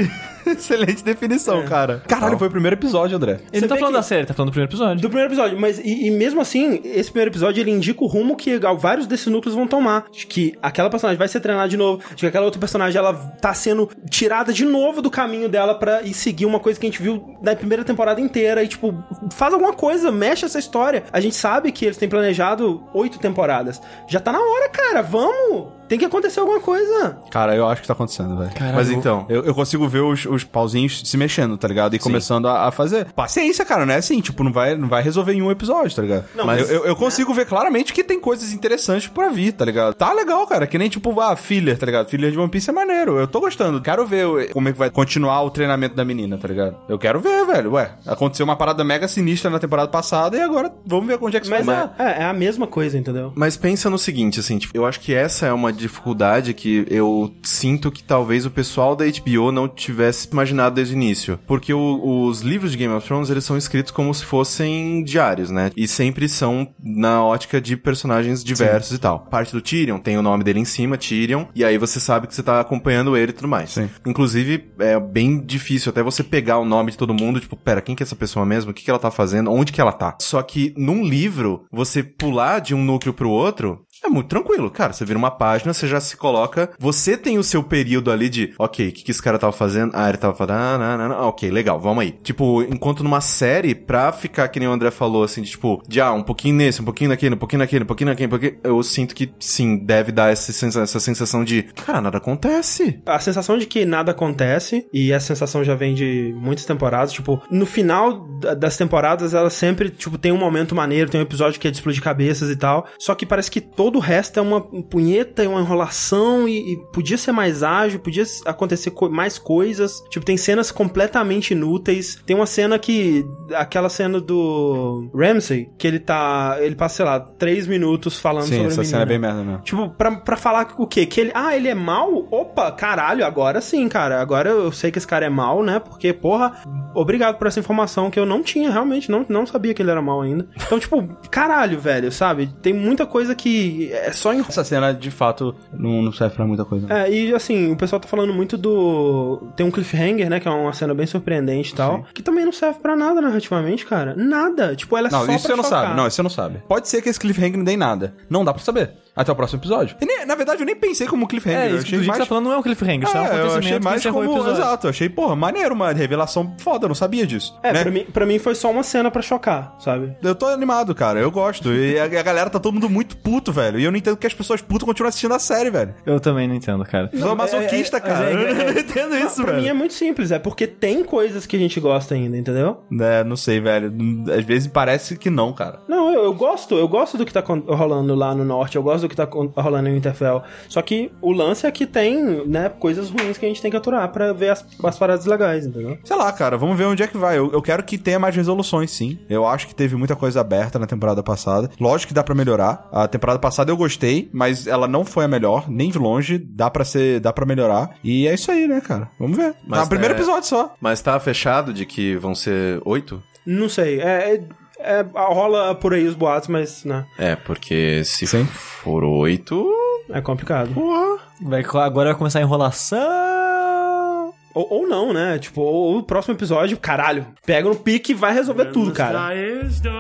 excelente definição, cara. Caralho, foi o primeiro episódio, André. Ele não tá vê falando que- da série, tá falando do primeiro episódio. Do primeiro episódio, mas e, e mesmo assim, esse primeiro episódio ele indica o rumo que vários desses núcleos vão tomar. De que aquela personagem vai ser treinada de novo, de que aquela outra personagem ela tá sendo tirada de novo do caminho dela pra ir seguir uma coisa que a gente viu na primeira temporada inteira. E tipo, faz alguma coisa, mexe essa história. A gente sabe que eles têm planejado oito temporadas. Já tá na hora, cara, vamos! Tem que acontecer alguma coisa. Cara, eu acho que tá acontecendo, velho. Mas então, Eu, eu consigo ver os, os pauzinhos se mexendo, tá ligado? E começando a, a fazer. Paciência, cara, não é assim, tipo, não vai, não vai resolver em um episódio, tá ligado? Não, mas eu, eu consigo ver claramente que tem coisas interessantes pra vir, tá ligado? Tá legal, cara. Que nem, tipo, ah, filler, tá ligado? Filler de One Piece é maneiro. Eu tô gostando. Quero ver como é que vai continuar o treinamento da menina, tá ligado? Eu quero ver, velho. Ué, aconteceu uma parada mega sinistra na temporada passada e agora vamos ver onde é que isso Mas vai dar. é, é a mesma coisa, entendeu? Mas pensa no seguinte, assim, tipo, eu acho que essa é uma dificuldade que eu sinto que talvez o pessoal da HBO não tivesse imaginado desde o início. Porque o- os livros de Game of Thrones, eles são escritos como se fossem diários, né? E sempre são na ótica de personagens diversos e tal. Parte do Tyrion tem o nome dele em cima, Tyrion, e aí você sabe que você tá acompanhando ele e tudo mais. Sim. Inclusive, é bem difícil até você pegar o nome de todo mundo, tipo, pera, quem que é essa pessoa mesmo? O que, que ela tá fazendo? Onde que ela tá? Só que num livro, você pular de um núcleo pro outro, é muito tranquilo, cara. Você vira uma página, você já se coloca. Você tem o seu período ali de, ok, o que, que esse cara tava fazendo? Ah, ele tava falando, ah, não, não, não. Ok, legal, vamos aí. Tipo, enquanto numa série, pra ficar que nem o André falou, assim, de tipo, de ah, um pouquinho nesse, um pouquinho naquele, um pouquinho naquele, um pouquinho naquele, um pouquinho. Eu sinto que sim, deve dar essa sensa- essa sensação de, cara, nada acontece. A sensação de que nada acontece, e essa sensação já vem de muitas temporadas, tipo, no final da- das temporadas, ela sempre, tipo, tem um momento maneiro, tem um episódio que é de explodir cabeças e tal, só que parece que todo o resto é uma punheta, é uma enrolação, e, e podia ser mais ágil, podia acontecer co- mais coisas, tipo, tem cenas completamente inúteis, tem uma cena que, aquela cena do Ramsey, que ele tá, ele passa, sei lá, três minutos falando Sim, sobre essa cena é bem merda mesmo. Tipo, pra, pra falar o quê? Que ele. Ah, ele é mal? Opa, caralho, agora sim, cara. Agora eu sei que esse cara é mal, né? Porque, porra, obrigado por essa informação que eu não tinha, realmente. Não, não sabia que ele era mal ainda. Então, tipo, caralho, velho, sabe? Tem muita coisa que é só em. Essa cena, de fato, não, não serve pra muita coisa. É, e assim, o pessoal tá falando muito do. Tem um cliffhanger, né? Que é uma cena bem surpreendente e tal. Que também não serve pra nada narrativamente, cara. Nada. Tipo, ela é Não, só isso pra você não sabe. Não, isso você não sabe. Pode ser que esse cliffhanger não dê em nada. Não dá pra saber. Até o próximo episódio. E nem- na verdade, eu nem pensei como cliffhanger. É, eu isso que achei que mais... você tá falando não é um cliffhanger, isso é um É, eu acontecimento achei que mais o como... episódio. Exato, eu achei, porra, maneiro, uma revelação foda, eu não sabia disso. É, né? pra, mim, pra mim foi só uma cena pra chocar, sabe? Eu tô animado, cara, eu gosto. E a, a galera tá todo mundo muito puto, velho. E eu não entendo que as pessoas putas continuam assistindo a série, velho. Eu também não entendo, cara. Sou masoquista, é- é- cara. é- é- eu não entendo isso, pra velho. mim é muito simples, é porque tem coisas que a gente gosta ainda, entendeu? É, não sei, velho. Às vezes parece que não, cara. Não, eu, eu gosto, eu gosto do que tá rolando lá no norte, eu gosto do que tá rolando em Winterfell. Só que o lance é que tem, né, coisas ruins que a gente tem que aturar pra ver as, as paradas legais, entendeu? Sei lá, cara, vamos ver onde é que vai. Eu, eu quero que tenha mais resoluções, sim. Eu acho que teve muita coisa aberta na temporada passada. Lógico que dá pra melhorar. A temporada passada eu gostei, mas ela não foi a melhor, nem de longe. Dá pra ser, dá para melhorar. E é isso aí, né, cara? Vamos ver. Mas Mas, primeiro é- episódio só. Mas tá fechado de que vão ser oito? Não sei. É, é- é- rola por aí os boatos, mas né, É, porque se Sim. for oito. é complicado. Porra. Vai, agora vai começar a enrolação. Ou, ou não, né? Tipo, ou o próximo episódio, caralho, pega no pique e vai resolver tudo, cara. sky is dark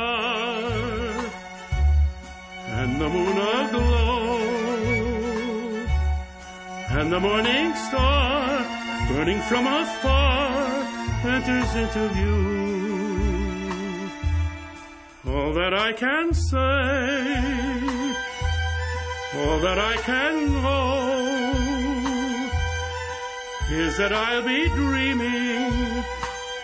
and the moon aglow and the morning star burning from afar enters into view all that I can say all that I can know is that I'll be dreaming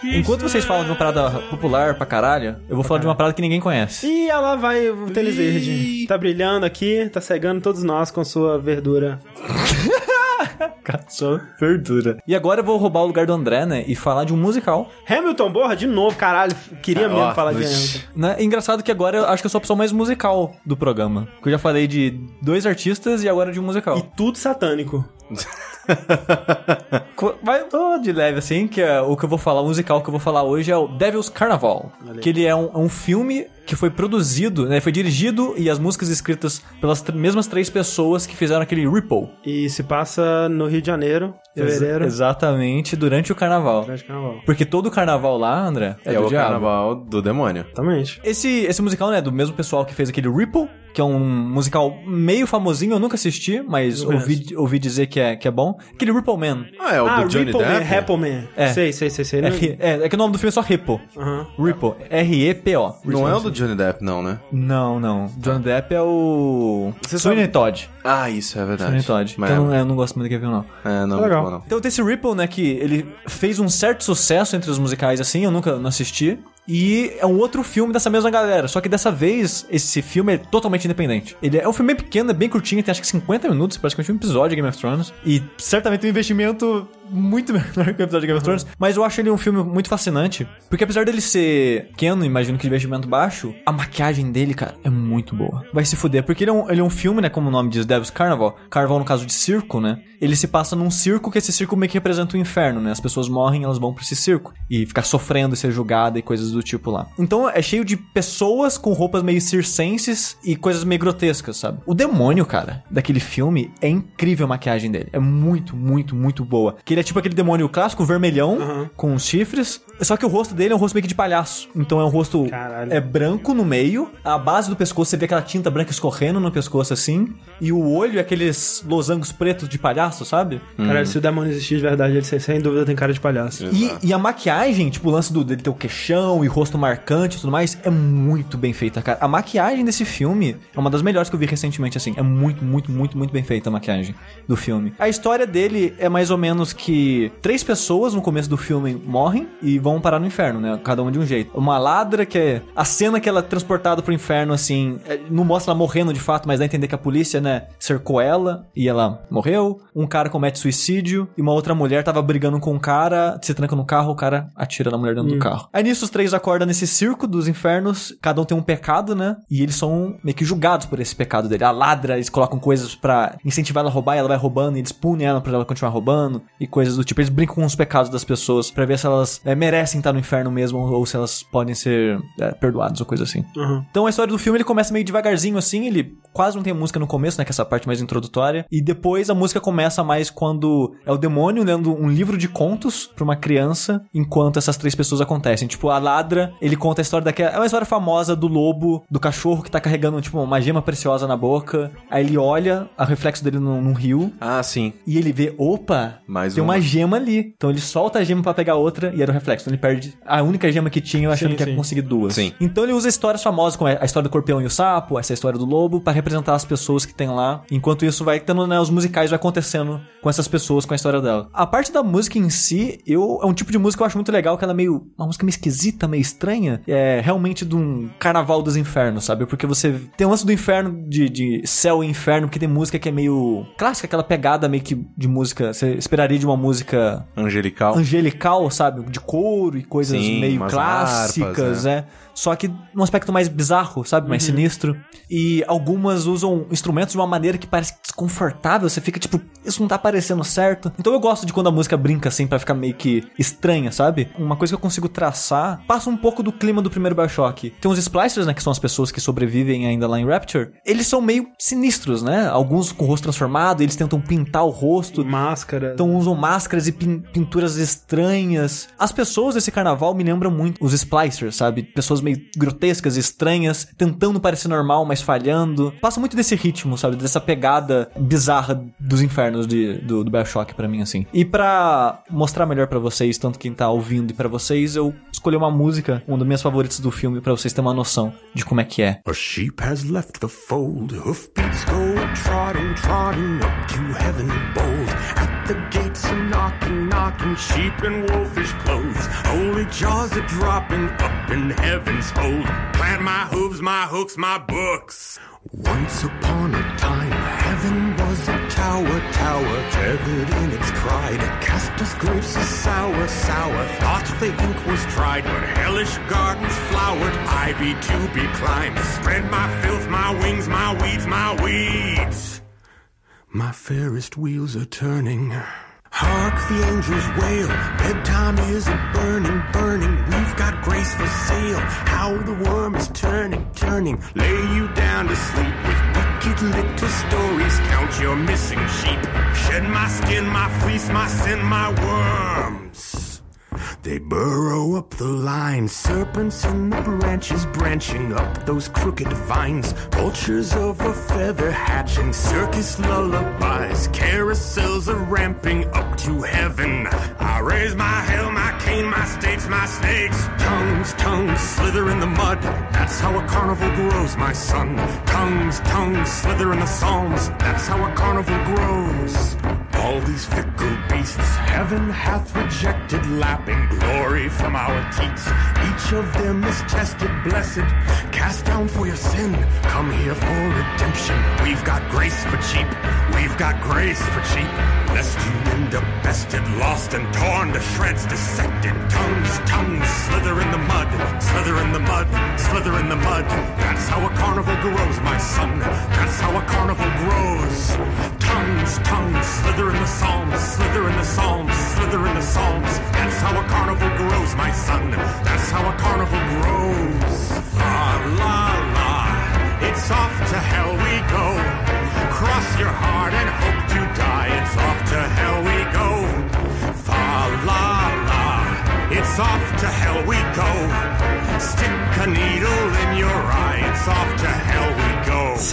Enquanto vocês falam de uma parada popular pra caralho, eu vou falar de uma parada que ninguém conhece. E ela vai o tênis verde. Tá brilhando aqui, tá cegando todos nós com sua verdura. Caçou verdura. E agora eu vou roubar o lugar do André, né? E falar de um musical. Hamilton, borra, de novo, caralho. Queria mesmo ó, falar de. Hamilton. Né? Engraçado que agora eu acho que eu sou a pessoa mais musical do programa. Porque eu já falei de dois artistas e agora de um musical. E tudo satânico. Co- Vai tô de leve assim, que é o que eu vou falar, o musical que eu vou falar hoje é o Devil's Carnival. Que ele é um, é um filme que foi produzido, né? Foi dirigido e as músicas escritas pelas tr- mesmas três pessoas que fizeram aquele Ripple. E se passa no Rio de Janeiro, fevereiro. Ex- exatamente, durante o carnaval. Durante o carnaval. Porque todo o carnaval lá, André, é, É, do o diabo. carnaval do demônio. Exatamente. Esse, esse musical, né, do mesmo pessoal que fez aquele Ripple, que é um musical meio famosinho, eu nunca assisti, mas ouvi, ouvi dizer que é, que é bom. Aquele Ripple Man. Ah, é o ah, do Johnny Ripple Man, Depp? Ripple Man. É. Sei, sei, sei, sei. É, Não- ri- é, é que o nome do filme é só Ripple. Aham. Ripple. R-E-P-O. Não é o do Johnny Depp, não, né? Não, não. John Depp é o. Você Sweeney sabe- Todd. Ah, isso é verdade. Sweeney Todd. Mas, Então eu não gosto muito do Kevin, não. é, não, Tá legal. bom, não. Então tem esse Ripple, né, que ele fez um certo sucesso entre os musicais, assim, eu nunca não assisti. E é um outro filme dessa mesma galera. Só que dessa vez, esse filme é totalmente independente. Ele é um filme bem pequeno, é bem curtinho, tem acho que 50 minutos, praticamente um episódio de Game of Thrones. E certamente um investimento muito menor que o episódio de Game of Thrones. Mas eu acho ele um filme muito fascinante. Porque apesar dele ser pequeno, imagino que de investimento baixo, a maquiagem dele, cara, é muito boa. Vai se fuder. Porque ele é um, ele é um filme, né, como o nome diz, Devil's Carnival. Carnival no caso de circo, né? Ele se passa num circo que esse circo meio que representa o inferno, né? As pessoas morrem, elas vão pra esse circo. E ficar sofrendo e ser julgada e coisas do tipo lá. Então é cheio de pessoas com roupas meio circenses e coisas meio grotescas, sabe? O demônio, cara, daquele filme é incrível a maquiagem dele. É muito, muito, muito boa. Que ele é tipo aquele demônio clássico, vermelhão, Aham. com os chifres. Só que o rosto dele é um rosto meio que de palhaço. Então é um rosto. Caralho. É branco no meio. A base do pescoço você vê aquela tinta branca escorrendo no pescoço assim. E o olho é aqueles losangos pretos de palhaço, sabe? Caralho, se o demônio existir de verdade, ele sem- sem dúvida tem cara de palhaço. E, e a maquiagem, tipo, o lance do, dele ter o queixão e rosto marcante e tudo mais, é muito bem feita, cara. A maquiagem desse filme é uma das melhores que eu vi recentemente, assim. É muito, muito, muito, muito bem feita a maquiagem do filme. A história dele é mais ou menos que três pessoas no começo do filme morrem e vão parar no inferno, né? Cada uma de um jeito. Uma ladra que é. A cena que ela é transportada pro inferno, assim, é- não mostra ela morrendo de fato, mas dá a entender que a polícia, né, cercou ela e ela morreu. Um cara comete suicídio e uma outra mulher tava brigando com um cara, se tranca no carro, o cara atira na mulher dentro do carro. Aí nisso os três acordam nesse circo dos infernos, cada um tem um pecado, né? E eles são meio que julgados por esse pecado dele. A ladra, eles colocam coisas pra incentivar ela a roubar e ela vai roubando, e eles punem ela pra ela continuar roubando e coisas do tipo. Eles brincam com os pecados das pessoas pra ver se elas é, merecem estar no inferno mesmo ou se elas podem ser é, perdoadas ou coisa assim. Uhum. Então a história do filme ele começa meio devagarzinho assim, ele quase não tem música no começo, né, que é essa parte mais introdutória, e depois a música começa mais quando é o demônio lendo um livro de contos pra uma criança, enquanto essas três pessoas acontecem. Tipo, a ladra, ele conta a história daquela, é uma história famosa do lobo, do cachorro que tá carregando tipo uma gema preciosa na boca. Aí ele olha o reflexo dele num, num rio Ah, sim. e ele vê, opa, Mais tem uma. uma gema ali. Então ele solta a gema pra pegar outra e era o reflexo. Então ele perde a única gema que tinha, achando Sim, que ia sim. conseguir duas. Sim. Então ele usa histórias famosas, como a história do corpião e o sapo, essa história do lobo, pra representar as pessoas que tem lá. Enquanto isso vai tendo, né, os musicais vai acontecendo com essas pessoas, com a história dela. A parte da música em si, eu é um tipo de música que eu acho muito legal, que ela é meio uma música meio esquisita, meio estranha. É realmente de um carnaval dos infernos, sabe? Porque você tem o lance do inferno de, de céu e inferno, porque tem música que é meio clássica, aquela pegada meio que de música, você esperaria de uma uma música Angelical. angelical, sabe? De couro e coisas Sim, meio clássicas, harpas, é. Só que num aspecto mais bizarro, sabe? Mais sinistro. E algumas usam instrumentos de uma maneira que parece desconfortável. Você fica tipo, isso não tá parecendo certo. Então eu gosto de quando a música brinca assim pra ficar meio que estranha, sabe? Uma coisa que eu consigo traçar passa um pouco do clima do primeiro Bioshock. Tem uns splicers, né? Que são as pessoas que sobrevivem ainda lá em Rapture. Eles são meio sinistros, né? Alguns com o rosto transformado, eles tentam pintar o rosto. Máscara. Então usam máscaras e pin- pinturas estranhas. As pessoas desse carnaval me lembram muito os splicers, sabe? Pessoas meio grotescas, estranhas, tentando parecer normal, mas falhando. Passa muito desse ritmo, sabe? Dessa pegada bizarra dos infernos de, do, do Bioshock pra mim, assim. E pra mostrar melhor pra vocês, tanto quem tá ouvindo e pra vocês, eu escolhi uma música, uma das minhas favoritas do filme, pra vocês terem uma noção de como é que é. A sheep has left the fold, hoofbeats go trotting, trotting up to heaven bold. The gates a knocking, knocking, sheep in wolfish clothes. Holy jaws are dropping up in heaven's hold. Plant my hooves, my hooks, my books. Once upon a time, heaven was a tower, tower, tethered in its pride. Cast us grapes of sour, sour. Thought the ink was dried, but hellish gardens flowered. Ivy to be climbed. Spread my filth, my wings, my weeds, my weeds. My fairest wheels are turning. Hark the angels wail. Bedtime is a burning, burning. We've got grace for sale. How the worm is turning, turning. Lay you down to sleep with wicked little stories. Count your missing sheep. Shed my skin, my fleece, my sin, my worms. They burrow up the line, serpents in the branches branching up those crooked vines. Vultures of a feather hatching, circus lullabies. Carousels are ramping up to heaven. I raise my hell, my cane, my stakes, my snakes. Tongues, tongues slither in the mud. That's how a carnival grows, my son. Tongues, tongues slither in the psalms. That's how a carnival grows. All these fickle beasts heaven hath rejected, lapping glory from our teats. Each of them is tested, blessed, cast down for your sin. Come here for redemption. We've got grace for cheap. We've got grace for cheap. Lest you end up bested, lost and torn to shreds, dissected. Tongues, tongues slither in the mud, slither in the mud, slither in the mud. That's how a carnival grows, my son. That's how a carnival grows. Tongues, tongues slither in the psalms, slither in the psalms, slither in the psalms. That's how a carnival grows,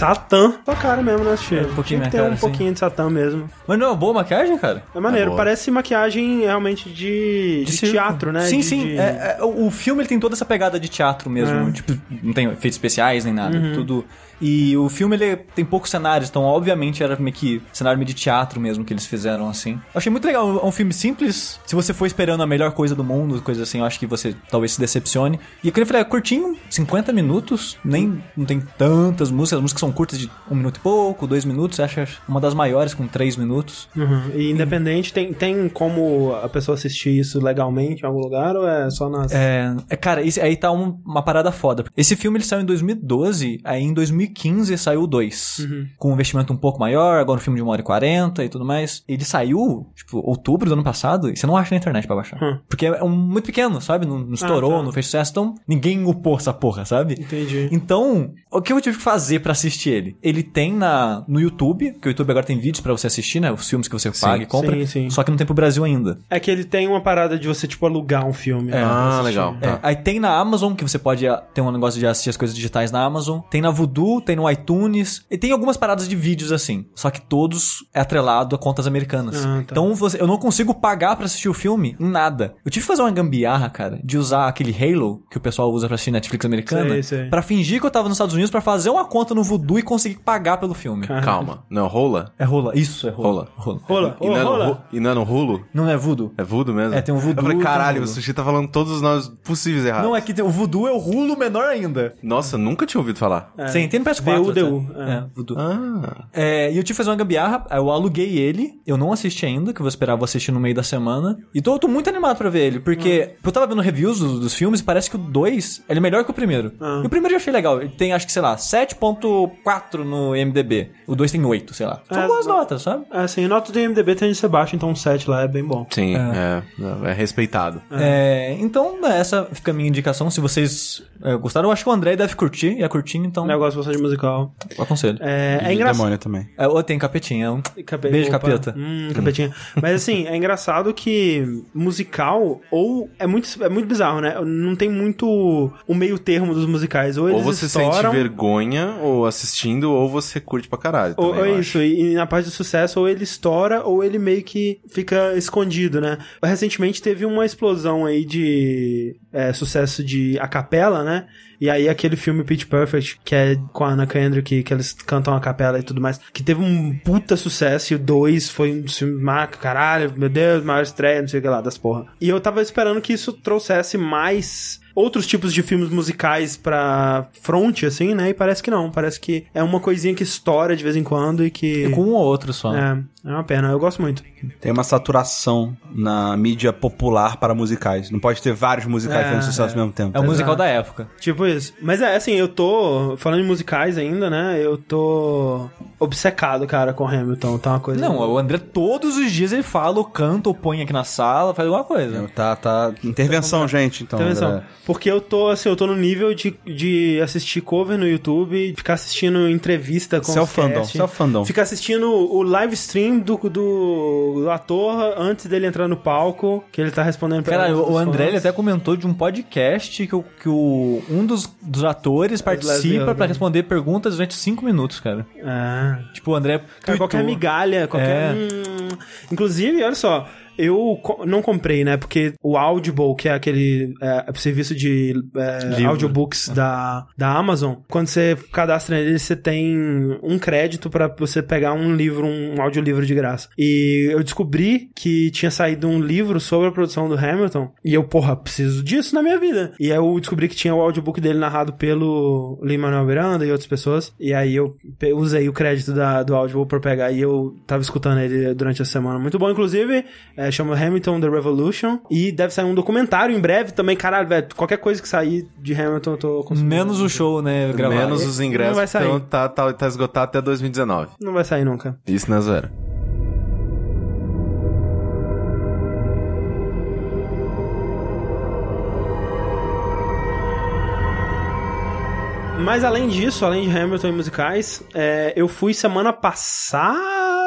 Satã. Tua cara mesmo, né, Tio? um pouquinho Tinha que ter minha um cara, pouquinho de Satã mesmo. Mas não é uma boa maquiagem, cara? É maneiro, boa. parece maquiagem realmente de, de, circo. teatro, né? Sim, De- sim. de- É, é, o filme ele tem toda essa pegada de teatro mesmo. É. Tipo, não tem efeitos especiais nem nada. Tudo. E o filme ele tem poucos cenários, então obviamente era meio que cenário de teatro mesmo que eles fizeram assim. Eu achei muito legal, é um filme simples. Se você for esperando a melhor coisa do mundo, coisa assim, eu acho que você talvez se decepcione. E eu falei, é curtinho, 50 minutos, nem não tem tantas músicas, as músicas são curtas de um minuto e pouco, dois minutos, eu acho uma das maiores com três minutos. Uhum. E independente, tem, tem como a pessoa assistir isso legalmente em algum lugar ou é só nas. É, é, cara, esse- aí tá um- uma parada foda. Esse filme ele saiu em 2012, aí em 2015 saiu o 2. Com um investimento um pouco maior, agora um filme de 1 hora e 40 e tudo mais. Ele saiu, tipo, outubro do ano passado, e você não acha na internet pra baixar. Hum. Porque é um, muito pequeno, sabe? Não, não estourou, tá. não fez sucesso, então ninguém upou essa porra, sabe? Entendi. Então, o que eu tive que fazer pra assistir ele? Ele tem na, no YouTube, que o YouTube agora tem vídeos pra você assistir, né? Os filmes que você paga e compra. sim, sim. Só que não tem pro Brasil ainda. É que ele tem uma parada de você, tipo, alugar um filme. né, pra Ah, legal. É, Tá. aí tem na Amazon, que você pode ah, ter um negócio de assistir as coisas digitais na Amazon. Tem na Voodoo, tem no iTunes. E tem algumas paradas de vídeos assim. Só que todos é atrelado a contas americanas. Ah, tá. Então você, eu não consigo pagar pra assistir o filme em nada. Eu tive que fazer uma gambiarra, cara, de usar aquele Halo que o pessoal usa pra assistir Netflix americana. Pra fingir que eu tava nos Estados Unidos pra fazer uma conta no Voodoo e conseguir pagar pelo filme. Cara. Calma. Não, rola? É rola. Isso, é rola. Rola. Rola, E não, é no, rola. ru- e não é no Rulo? Não é Voodoo? É Voodoo mesmo? É, tem um Voodoo, Eu falei, caralho, o. Sushi tá falando todos os nomes possíveis errados. Não, é que tem- o Voodoo é o rulo menor ainda. Nossa, nunca tinha ouvido falar. É. Tem tem no PS4. VUDU, é. É, Voodoo. Ah. É, e eu tive que fazer uma gambiarra, eu aluguei ele, eu não assisti ainda, que eu vou esperar, vou assistir no meio da semana. E tô, tô muito animado pra ver ele, porque eu tava vendo reviews dos, dos filmes e parece que o 2 ele é melhor que o primeiro. Ah. E o primeiro eu achei legal, ele tem acho que, sei lá, 7.4 no MDB. O 2 tem 8, sei lá. São É, boas não- notas, sabe? É, assim, nota do IMDB tem de ser baixo, então um 7 lá é bem bom. Sim, é. É, respeitado. É, então, né, essa fica a minha indicação. Se vocês é, gostaram, eu acho que o André deve curtir, e é curtinho, então Um negócio bastante musical. aconselho. É, é E engraçado. demônio também. É, ou tem capetinha. um- Cape- Beijo, opa. capeta. Hum, capetinha. Mas assim, é engraçado que musical, ou é muito, é muito bizarro, né? Não tem muito o meio termo dos musicais. Ou eles Ou você estouram, sente vergonha ou assistindo, ou você curte pra caralho. Ou, também, ou é isso, e, e na parte do sucesso, ou ele estoura, ou ele meio que fica escondido, né? Recentemente teve uma explosão aí de é, sucesso de a capela, né? E aí aquele filme Pitch Perfect, que é com a Anna Kendrick, que eles cantam a capela e tudo mais, que teve um puta sucesso, e o 2 foi um filme, ah, caralho, meu Deus, maior estreia, não sei o que lá, das porra. E eu tava esperando que isso trouxesse mais outros tipos de filmes musicais pra front, assim, né? E parece que não. Parece que é uma coisinha que estoura de vez em quando e que. Com um ou outro só. É, é uma pena. Eu gosto muito. Tem uma saturação na mídia popular para musicais. Não pode ter vários musicais É, fazendo sucesso é. ao mesmo tempo. É o musical da época. Tipo isso. Mas é, assim, eu tô. Falando em musicais ainda, né? Eu tô obcecado, cara, com Hamilton. Tá uma coisa. Não, o André todos os dias ele fala, ou canta, ou põe aqui na sala, faz alguma coisa. Tá, tá. Intervenção, gente, então. Intervenção. André. Porque eu tô, assim, eu tô no nível de, de assistir cover no YouTube, ficar assistindo entrevista com os Self-fandom, cast, self-fandom. Ficar assistindo o live stream do, do, do ator antes dele entrar no palco, que ele tá respondendo Cara, perguntas o André ele até comentou de um podcast que, o, que o, um dos, dos atores participa Leslie pra Odom. responder perguntas durante cinco minutos, cara. Ah. Tipo, o André. Cara, qualquer migalha, qualquer. É. Hum. Inclusive, olha só. Eu co- não comprei, né? Porque o Audible, que é aquele é, serviço de é, audiobooks da, da Amazon, quando você cadastra nele, você tem um crédito pra você pegar um livro, um audiolivro de graça. E eu descobri que tinha saído um livro sobre a produção do Hamilton. E eu, porra, preciso disso na minha vida. E aí eu descobri que tinha o audiobook dele narrado pelo Lin-Manuel Miranda e outras pessoas. E aí eu usei o crédito da, do Audible pra pegar e eu tava escutando ele durante a semana. Muito bom, inclusive. É, chama Hamilton The Revolution. E deve sair um documentário em breve também. Caralho, velho. Qualquer coisa que sair de Hamilton eu tô consumindo. Menos o show, né? Gravado. Menos os Não ingressos, vai sair. então tá, tá, tá esgotado até 2019. Não vai sair nunca. Isso na zoeira. Mas além disso, além de Hamilton e musicais, é, eu fui semana passada,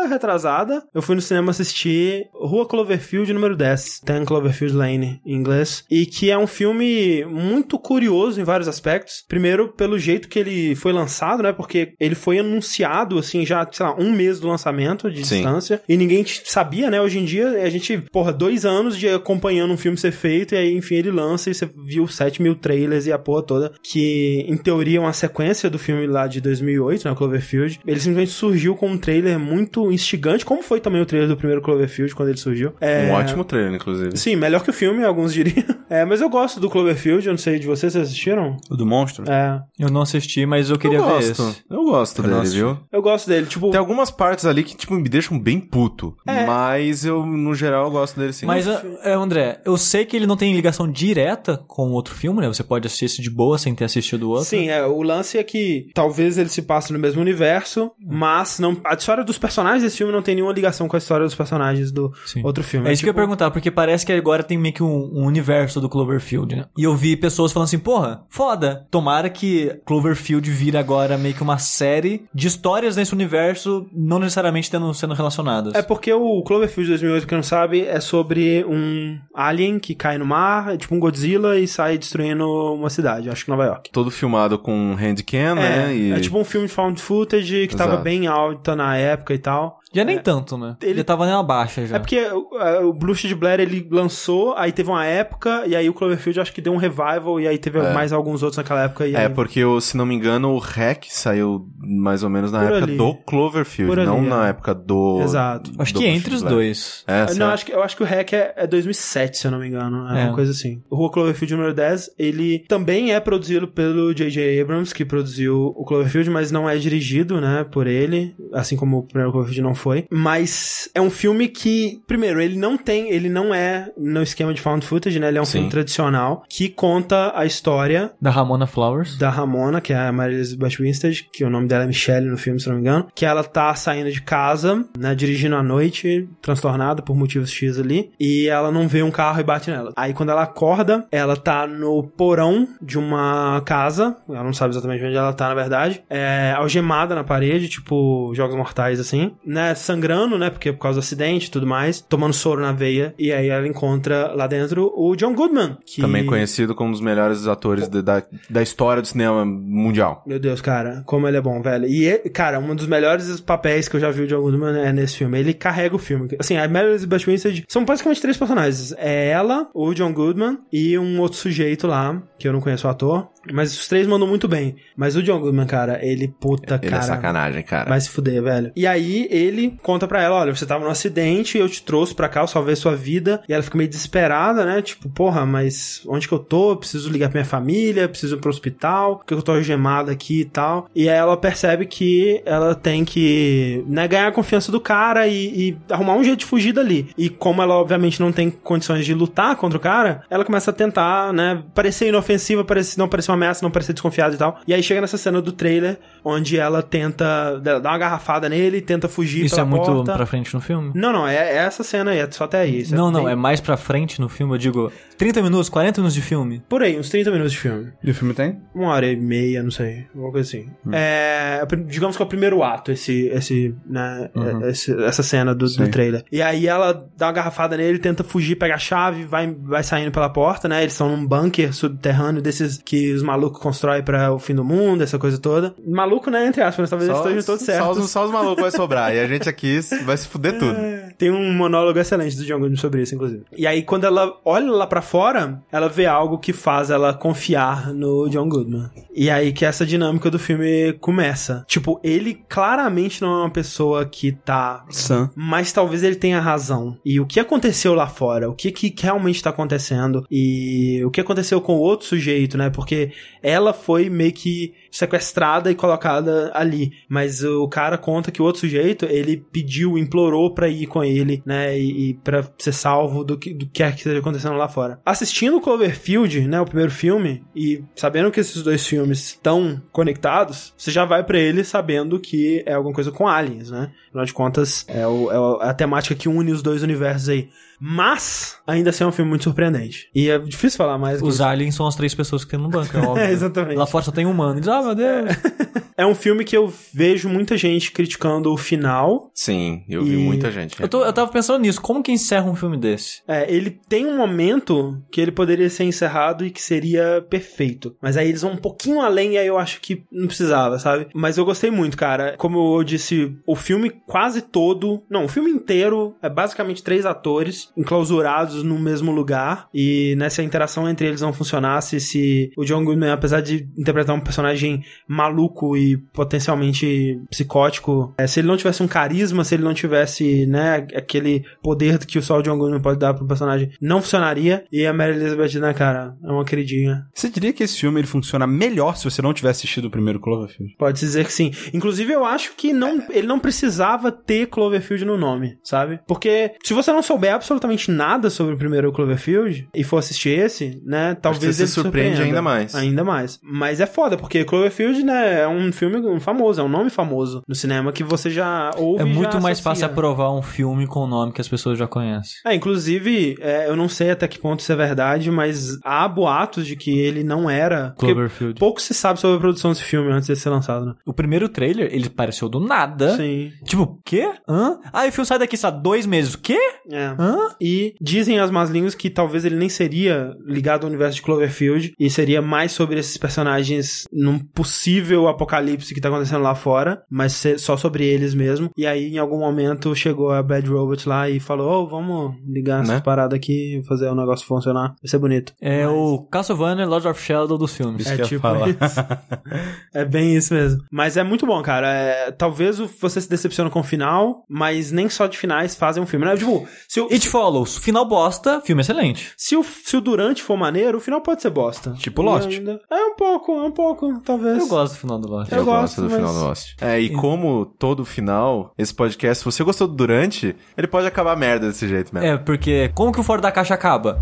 retrasada, eu fui no cinema assistir Rua Cloverfield número 10, 10 Cloverfield Lane, em inglês, e que é um filme muito curioso em vários aspectos. Primeiro, pelo jeito que ele foi lançado, né? Porque ele foi anunciado, assim, já, sei lá, um mês do lançamento de Sim. distância, e ninguém sabia, né? Hoje em dia, a gente, porra, dois anos de acompanhando um filme ser feito, e aí, enfim, ele lança e você viu 7 mil trailers e a porra toda, que em teoria é uma sequência do filme lá de 2008, né? Cloverfield. Ele simplesmente surgiu com um trailer muito instigante, como foi também o trailer do primeiro Cloverfield quando ele surgiu. É, Um ótimo trailer, inclusive. Sim, melhor que o filme, alguns diriam. É, mas eu gosto do Cloverfield, eu não sei de vocês, vocês assistiram? O do monstro? É, Eu não assisti, mas eu queria eu ver gosto. esse. Eu gosto dele, Nossa. viu? eu gosto dele, tipo... Tem algumas partes ali que, tipo, me deixam bem puto. É. Mas eu, no geral, eu gosto dele sim. Mas, é, André, eu sei que ele não tem ligação direta com outro filme, né? Você pode assistir esse de boa sem ter assistido o outro. Sim, é, o lance é que talvez ele se passe no mesmo universo, mas não, a história dos personagens desse filme não tem nenhuma ligação com a história dos personagens do Sim. outro filme. É isso que eu ia tipo, perguntar, porque parece que agora tem meio que um, um universo do Cloverfield, né? E eu vi pessoas falando assim, porra, foda. Tomara que Cloverfield vire agora meio que uma série de histórias nesse universo, não necessariamente tendo, sendo relacionadas. É porque o Cloverfield 2008, pra quem não sabe, é sobre um alien que cai no mar, é tipo um Godzilla, e sai destruindo uma cidade, acho que Nova York. Todo filmado com handcam, né? É, E... é tipo um filme de found footage que tava Exato. bem alta na época e tal. now Já nem tanto, né? Ele- Ele tava nem baixa já. É porque o, a- o Blue Blair ele lançou, aí teve uma época, e aí o Cloverfield acho que deu um revival, e aí teve mais alguns outros naquela época. E É, aí... porque, eu, se não me engano, o Hack saiu mais ou menos na Por época ali. do Cloverfield, ali, não é. na época do... Exato. Acho do que Bush entre os dois. É, não, certo. acho que, eu acho que o REC é, é 2007, se eu não me engano. É, É. uma coisa assim. O Rua Cloverfield número 10, ele também é produzido pelo J.J. Abrams, que produziu o Cloverfield, mas não é dirigido, né, por ele, assim como o primeiro Cloverfield não foi. Mas é um filme que, primeiro, ele não tem, ele não é no esquema de found footage, né, ele é um Sim. filme tradicional, que conta a história Da Ramona Flowers. da Ramona, que é a Maria Elizabeth Winstead, que o nome dela é Michelle no filme, se não me engano, que ela tá saindo de casa, né, dirigindo à noite, transtornada por motivos X ali, e ela não vê um carro e bate nela. Aí quando ela acorda, ela tá no porão de uma casa, ela não sabe exatamente onde ela tá, na verdade, é, algemada na parede, tipo Jogos Mortais, assim, né, sangrando, né, porque por causa do acidente e tudo mais, tomando soro na veia, e aí ela encontra lá dentro o John Goodman, que... Também conhecido como um dos melhores atores de- da, da história do cinema mundial. Meu Deus, cara, como ele é bom, velho. E, ele- cara, um dos melhores papéis que eu já vi o John Goodman é nesse filme. Ele carrega o filme. Assim, a Mary Elizabeth Winstead são basicamente três personagens. É ela, o John Goodman e um outro sujeito lá, que eu não conheço o ator. Mas os três mandam muito bem. Mas o John Goodman, cara, ele, puta, Ele cara... é sacanagem, cara. Vai se fuder, velho. E aí ele conta pra ela, olha, você tava num acidente, eu te trouxe pra cá, eu salvei sua vida. E ela fica meio desesperada, né? Tipo, porra, mas onde que eu tô? Eu preciso ligar pra minha família, preciso ir pro hospital, porque eu tô algemada aqui e tal. E aí ela percebe que ela tem que né, ganhar a confiança do cara e, e arrumar um jeito de fugir dali. E como ela, obviamente, não tem condições de lutar contra o cara, ela começa a tentar, né, parecer inofensiva, parecer, não parecer uma ameaça, não parecer desconfiada e tal. E aí chega nessa cena do trailer, onde ela tenta ela dá uma garrafada nele, tenta fugir Isso pela é muito porta. pra frente no filme? Não, não, é, é essa cena aí, é só até aí. Não, não, bem- é mais pra frente no filme, eu digo 30 minutos, 40 minutos de filme. Por aí, uns 30 minutos de filme. E o filme tem? Uma hora e meia, não sei. Alguma coisa assim. É, digamos que é o primeiro ato, esse, esse, né, esse- essa cena do, do trailer. E aí ela dá uma garrafada nele, tenta fugir, pega a chave, vai, vai saindo pela porta, né? Eles estão num bunker subterrâneo desses que os malucos constroem pra o fim do mundo, essa coisa toda. Maluco, né? Entre aspas, talvez eles estejam todos só, certos. os, só os malucos vai sobrar. e a gente aqui vai se fuder tudo. Tem um monólogo excelente do John Goodman sobre isso, inclusive. E aí, quando ela olha lá pra fora, ela vê algo que faz ela confiar no John Goodman. E aí que essa dinâmica do filme começa. Tipo, ele claramente não é uma pessoa que tá Sam. mas talvez ele tenha razão. E o que aconteceu lá fora? O que, que realmente tá acontecendo? E o que aconteceu com o outro sujeito, né? Porque ela foi meio que sequestrada e colocada ali. Mas o cara conta que o outro sujeito, ele pediu, implorou pra ir com ele, né? E, e para ser salvo do que, do que quer que esteja acontecendo lá fora. Assistindo Cloverfield, né? O primeiro filme, e sabendo que esses dois filmes estão conectados, você já vai pra ele sabendo que é alguma coisa com aliens, né? Afinal de contas, é, o- é o- a temática que une os dois universos aí. Mas, ainda assim é um filme muito surpreendente. E é difícil falar mais. Os aliens são as três pessoas que tem no banco, é óbvio. É, exatamente. Lá fora só tem humano. Eles, ah, meu Deus. É um filme que eu vejo muita gente criticando o final. Sim, eu vi E- muita gente. Eu, tô- eu tava pensando nisso. Como que encerra um filme desse? É, ele tem um momento que ele poderia ser encerrado e que seria perfeito. Mas aí eles vão um pouquinho além e aí eu acho que não precisava, sabe? Mas eu gostei muito, cara. Como eu disse, o filme quase todo. Não, o filme inteiro é basicamente três atores enclausurados no mesmo lugar. E nessa interação entre eles não funcionasse se o John Goodman, apesar de interpretar um personagem maluco e potencialmente psicótico, é, se ele não tivesse um carisma, se ele não tivesse, né, aquele poder que o John Goodman pode dar pro personagem, não funcionaria. E a Mary Elizabeth, né, cara, é uma queridinha. Você diria que esse filme ele funciona melhor se você não tivesse assistido o primeiro Cloverfield? Pode dizer que sim. Inclusive, eu acho que não, ele não precisava ter Cloverfield no nome, sabe? Porque se você não souber absolutamente nada sobre o primeiro Cloverfield e for assistir esse, né, talvez você ele se surpreende surpreenda. ainda mais. Ainda mais. Mas é foda, porque Cloverfield, né, é um filme famoso, é um nome famoso no cinema que você já ouve É muito mais fácil aprovar um filme com o nome que as pessoas já conhecem. É, inclusive, é, eu não sei até que ponto isso é verdade, mas há boatos de que ele não era. Cloverfield. Pouco se sabe sobre a produção desse filme antes de ser lançado, né? O primeiro trailer, ele pareceu do nada. Sim. Tipo, quê? Hã? Ah, e o filme sai daqui, sabe, dois meses. O quê? É. Hã? E dizem as más línguas que talvez ele nem seria ligado ao universo de Cloverfield e seria mais sobre esses personagens num possível apocalipse apocalipse que tá acontecendo lá fora, mas só sobre eles mesmo. E aí, em algum momento, chegou a Bad Robot lá e falou: Ô, vamos ligar essas Né? paradas aqui e fazer o negócio funcionar. Vai ser bonito. É o Castlevania Lord of Shadow dos filmes. É tipo é bem isso mesmo. Mas é muito bom, cara. É, talvez você se decepcione com o final, mas nem só de finais fazem um filme. Né? Tipo, se o, It Follows, final bosta, filme excelente. se, o, se o durante for maneiro, o final pode ser bosta. Tipo Lost. ainda- É um pouco, é um pouco, talvez. Eu gosto do final do Lost. Eu Eu, gosto, gosto, do mas- final do Lost. É, e como todo final, esse podcast, se você gostou do Durante, ele pode acabar merda desse jeito mesmo. É, porque como que o Fora da Caixa acaba?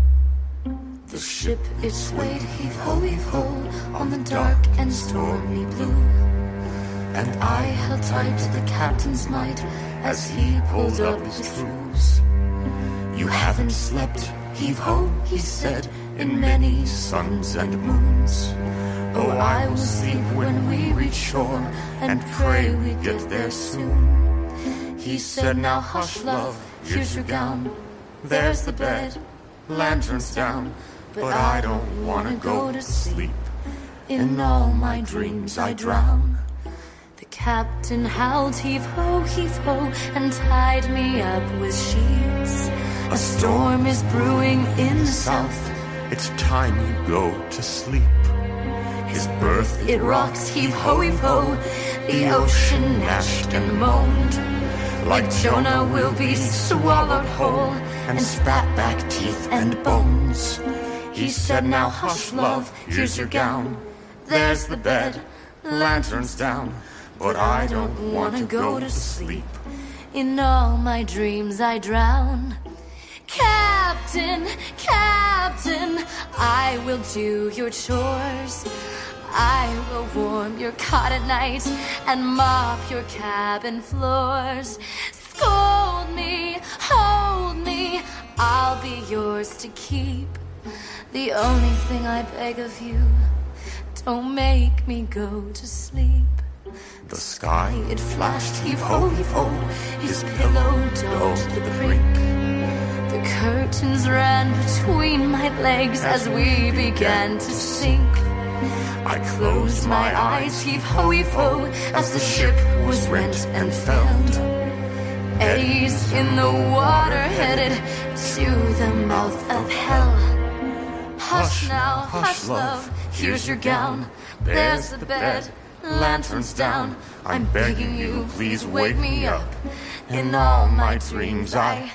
The ship it swayed, heave ho, heave ho, on the dark and stormy blue. And I held tight to the captain's might as he pulled up his screws. You haven't slept, heave ho, he said, in many suns and moons. Oh, I will sleep when we reach shore and pray we get there soon. He said, Now hush, love, here's your gown. There's the bed, lanterns down. But I don't wanna go to sleep. In all my dreams I drown. The captain howled, heave ho, heave ho, and tied me up with sheets. A storm is brewing in the south. It's time you go to sleep. His birth, it rocks, heave ho, heave ho. The ocean gnashed and moaned. Like Jonah will be swallowed whole and spat back teeth and bones. He said, Now hush, love, here's your gown. There's the bed, lanterns down. But I don't want to go to sleep. In all my dreams I drown. Captain, Captain, I will do your chores. I will warm your cot at night and mop your cabin floors. Scold me, hold me, I'll be yours to keep. The only thing I beg of you, don't make me go to sleep. The sky It flashed, heave ho, heave ho, his pillow domed the brink. The curtains ran between my legs as we began to sink. I closed my eyes, heave ho, heave ho, as the ship was rent and felled. Eddies in the water headed to the mouth of hell. Hush now, hush love, here's your gown. There's the bed, lanterns down. I'm begging you, please wake me up. In all my dreams I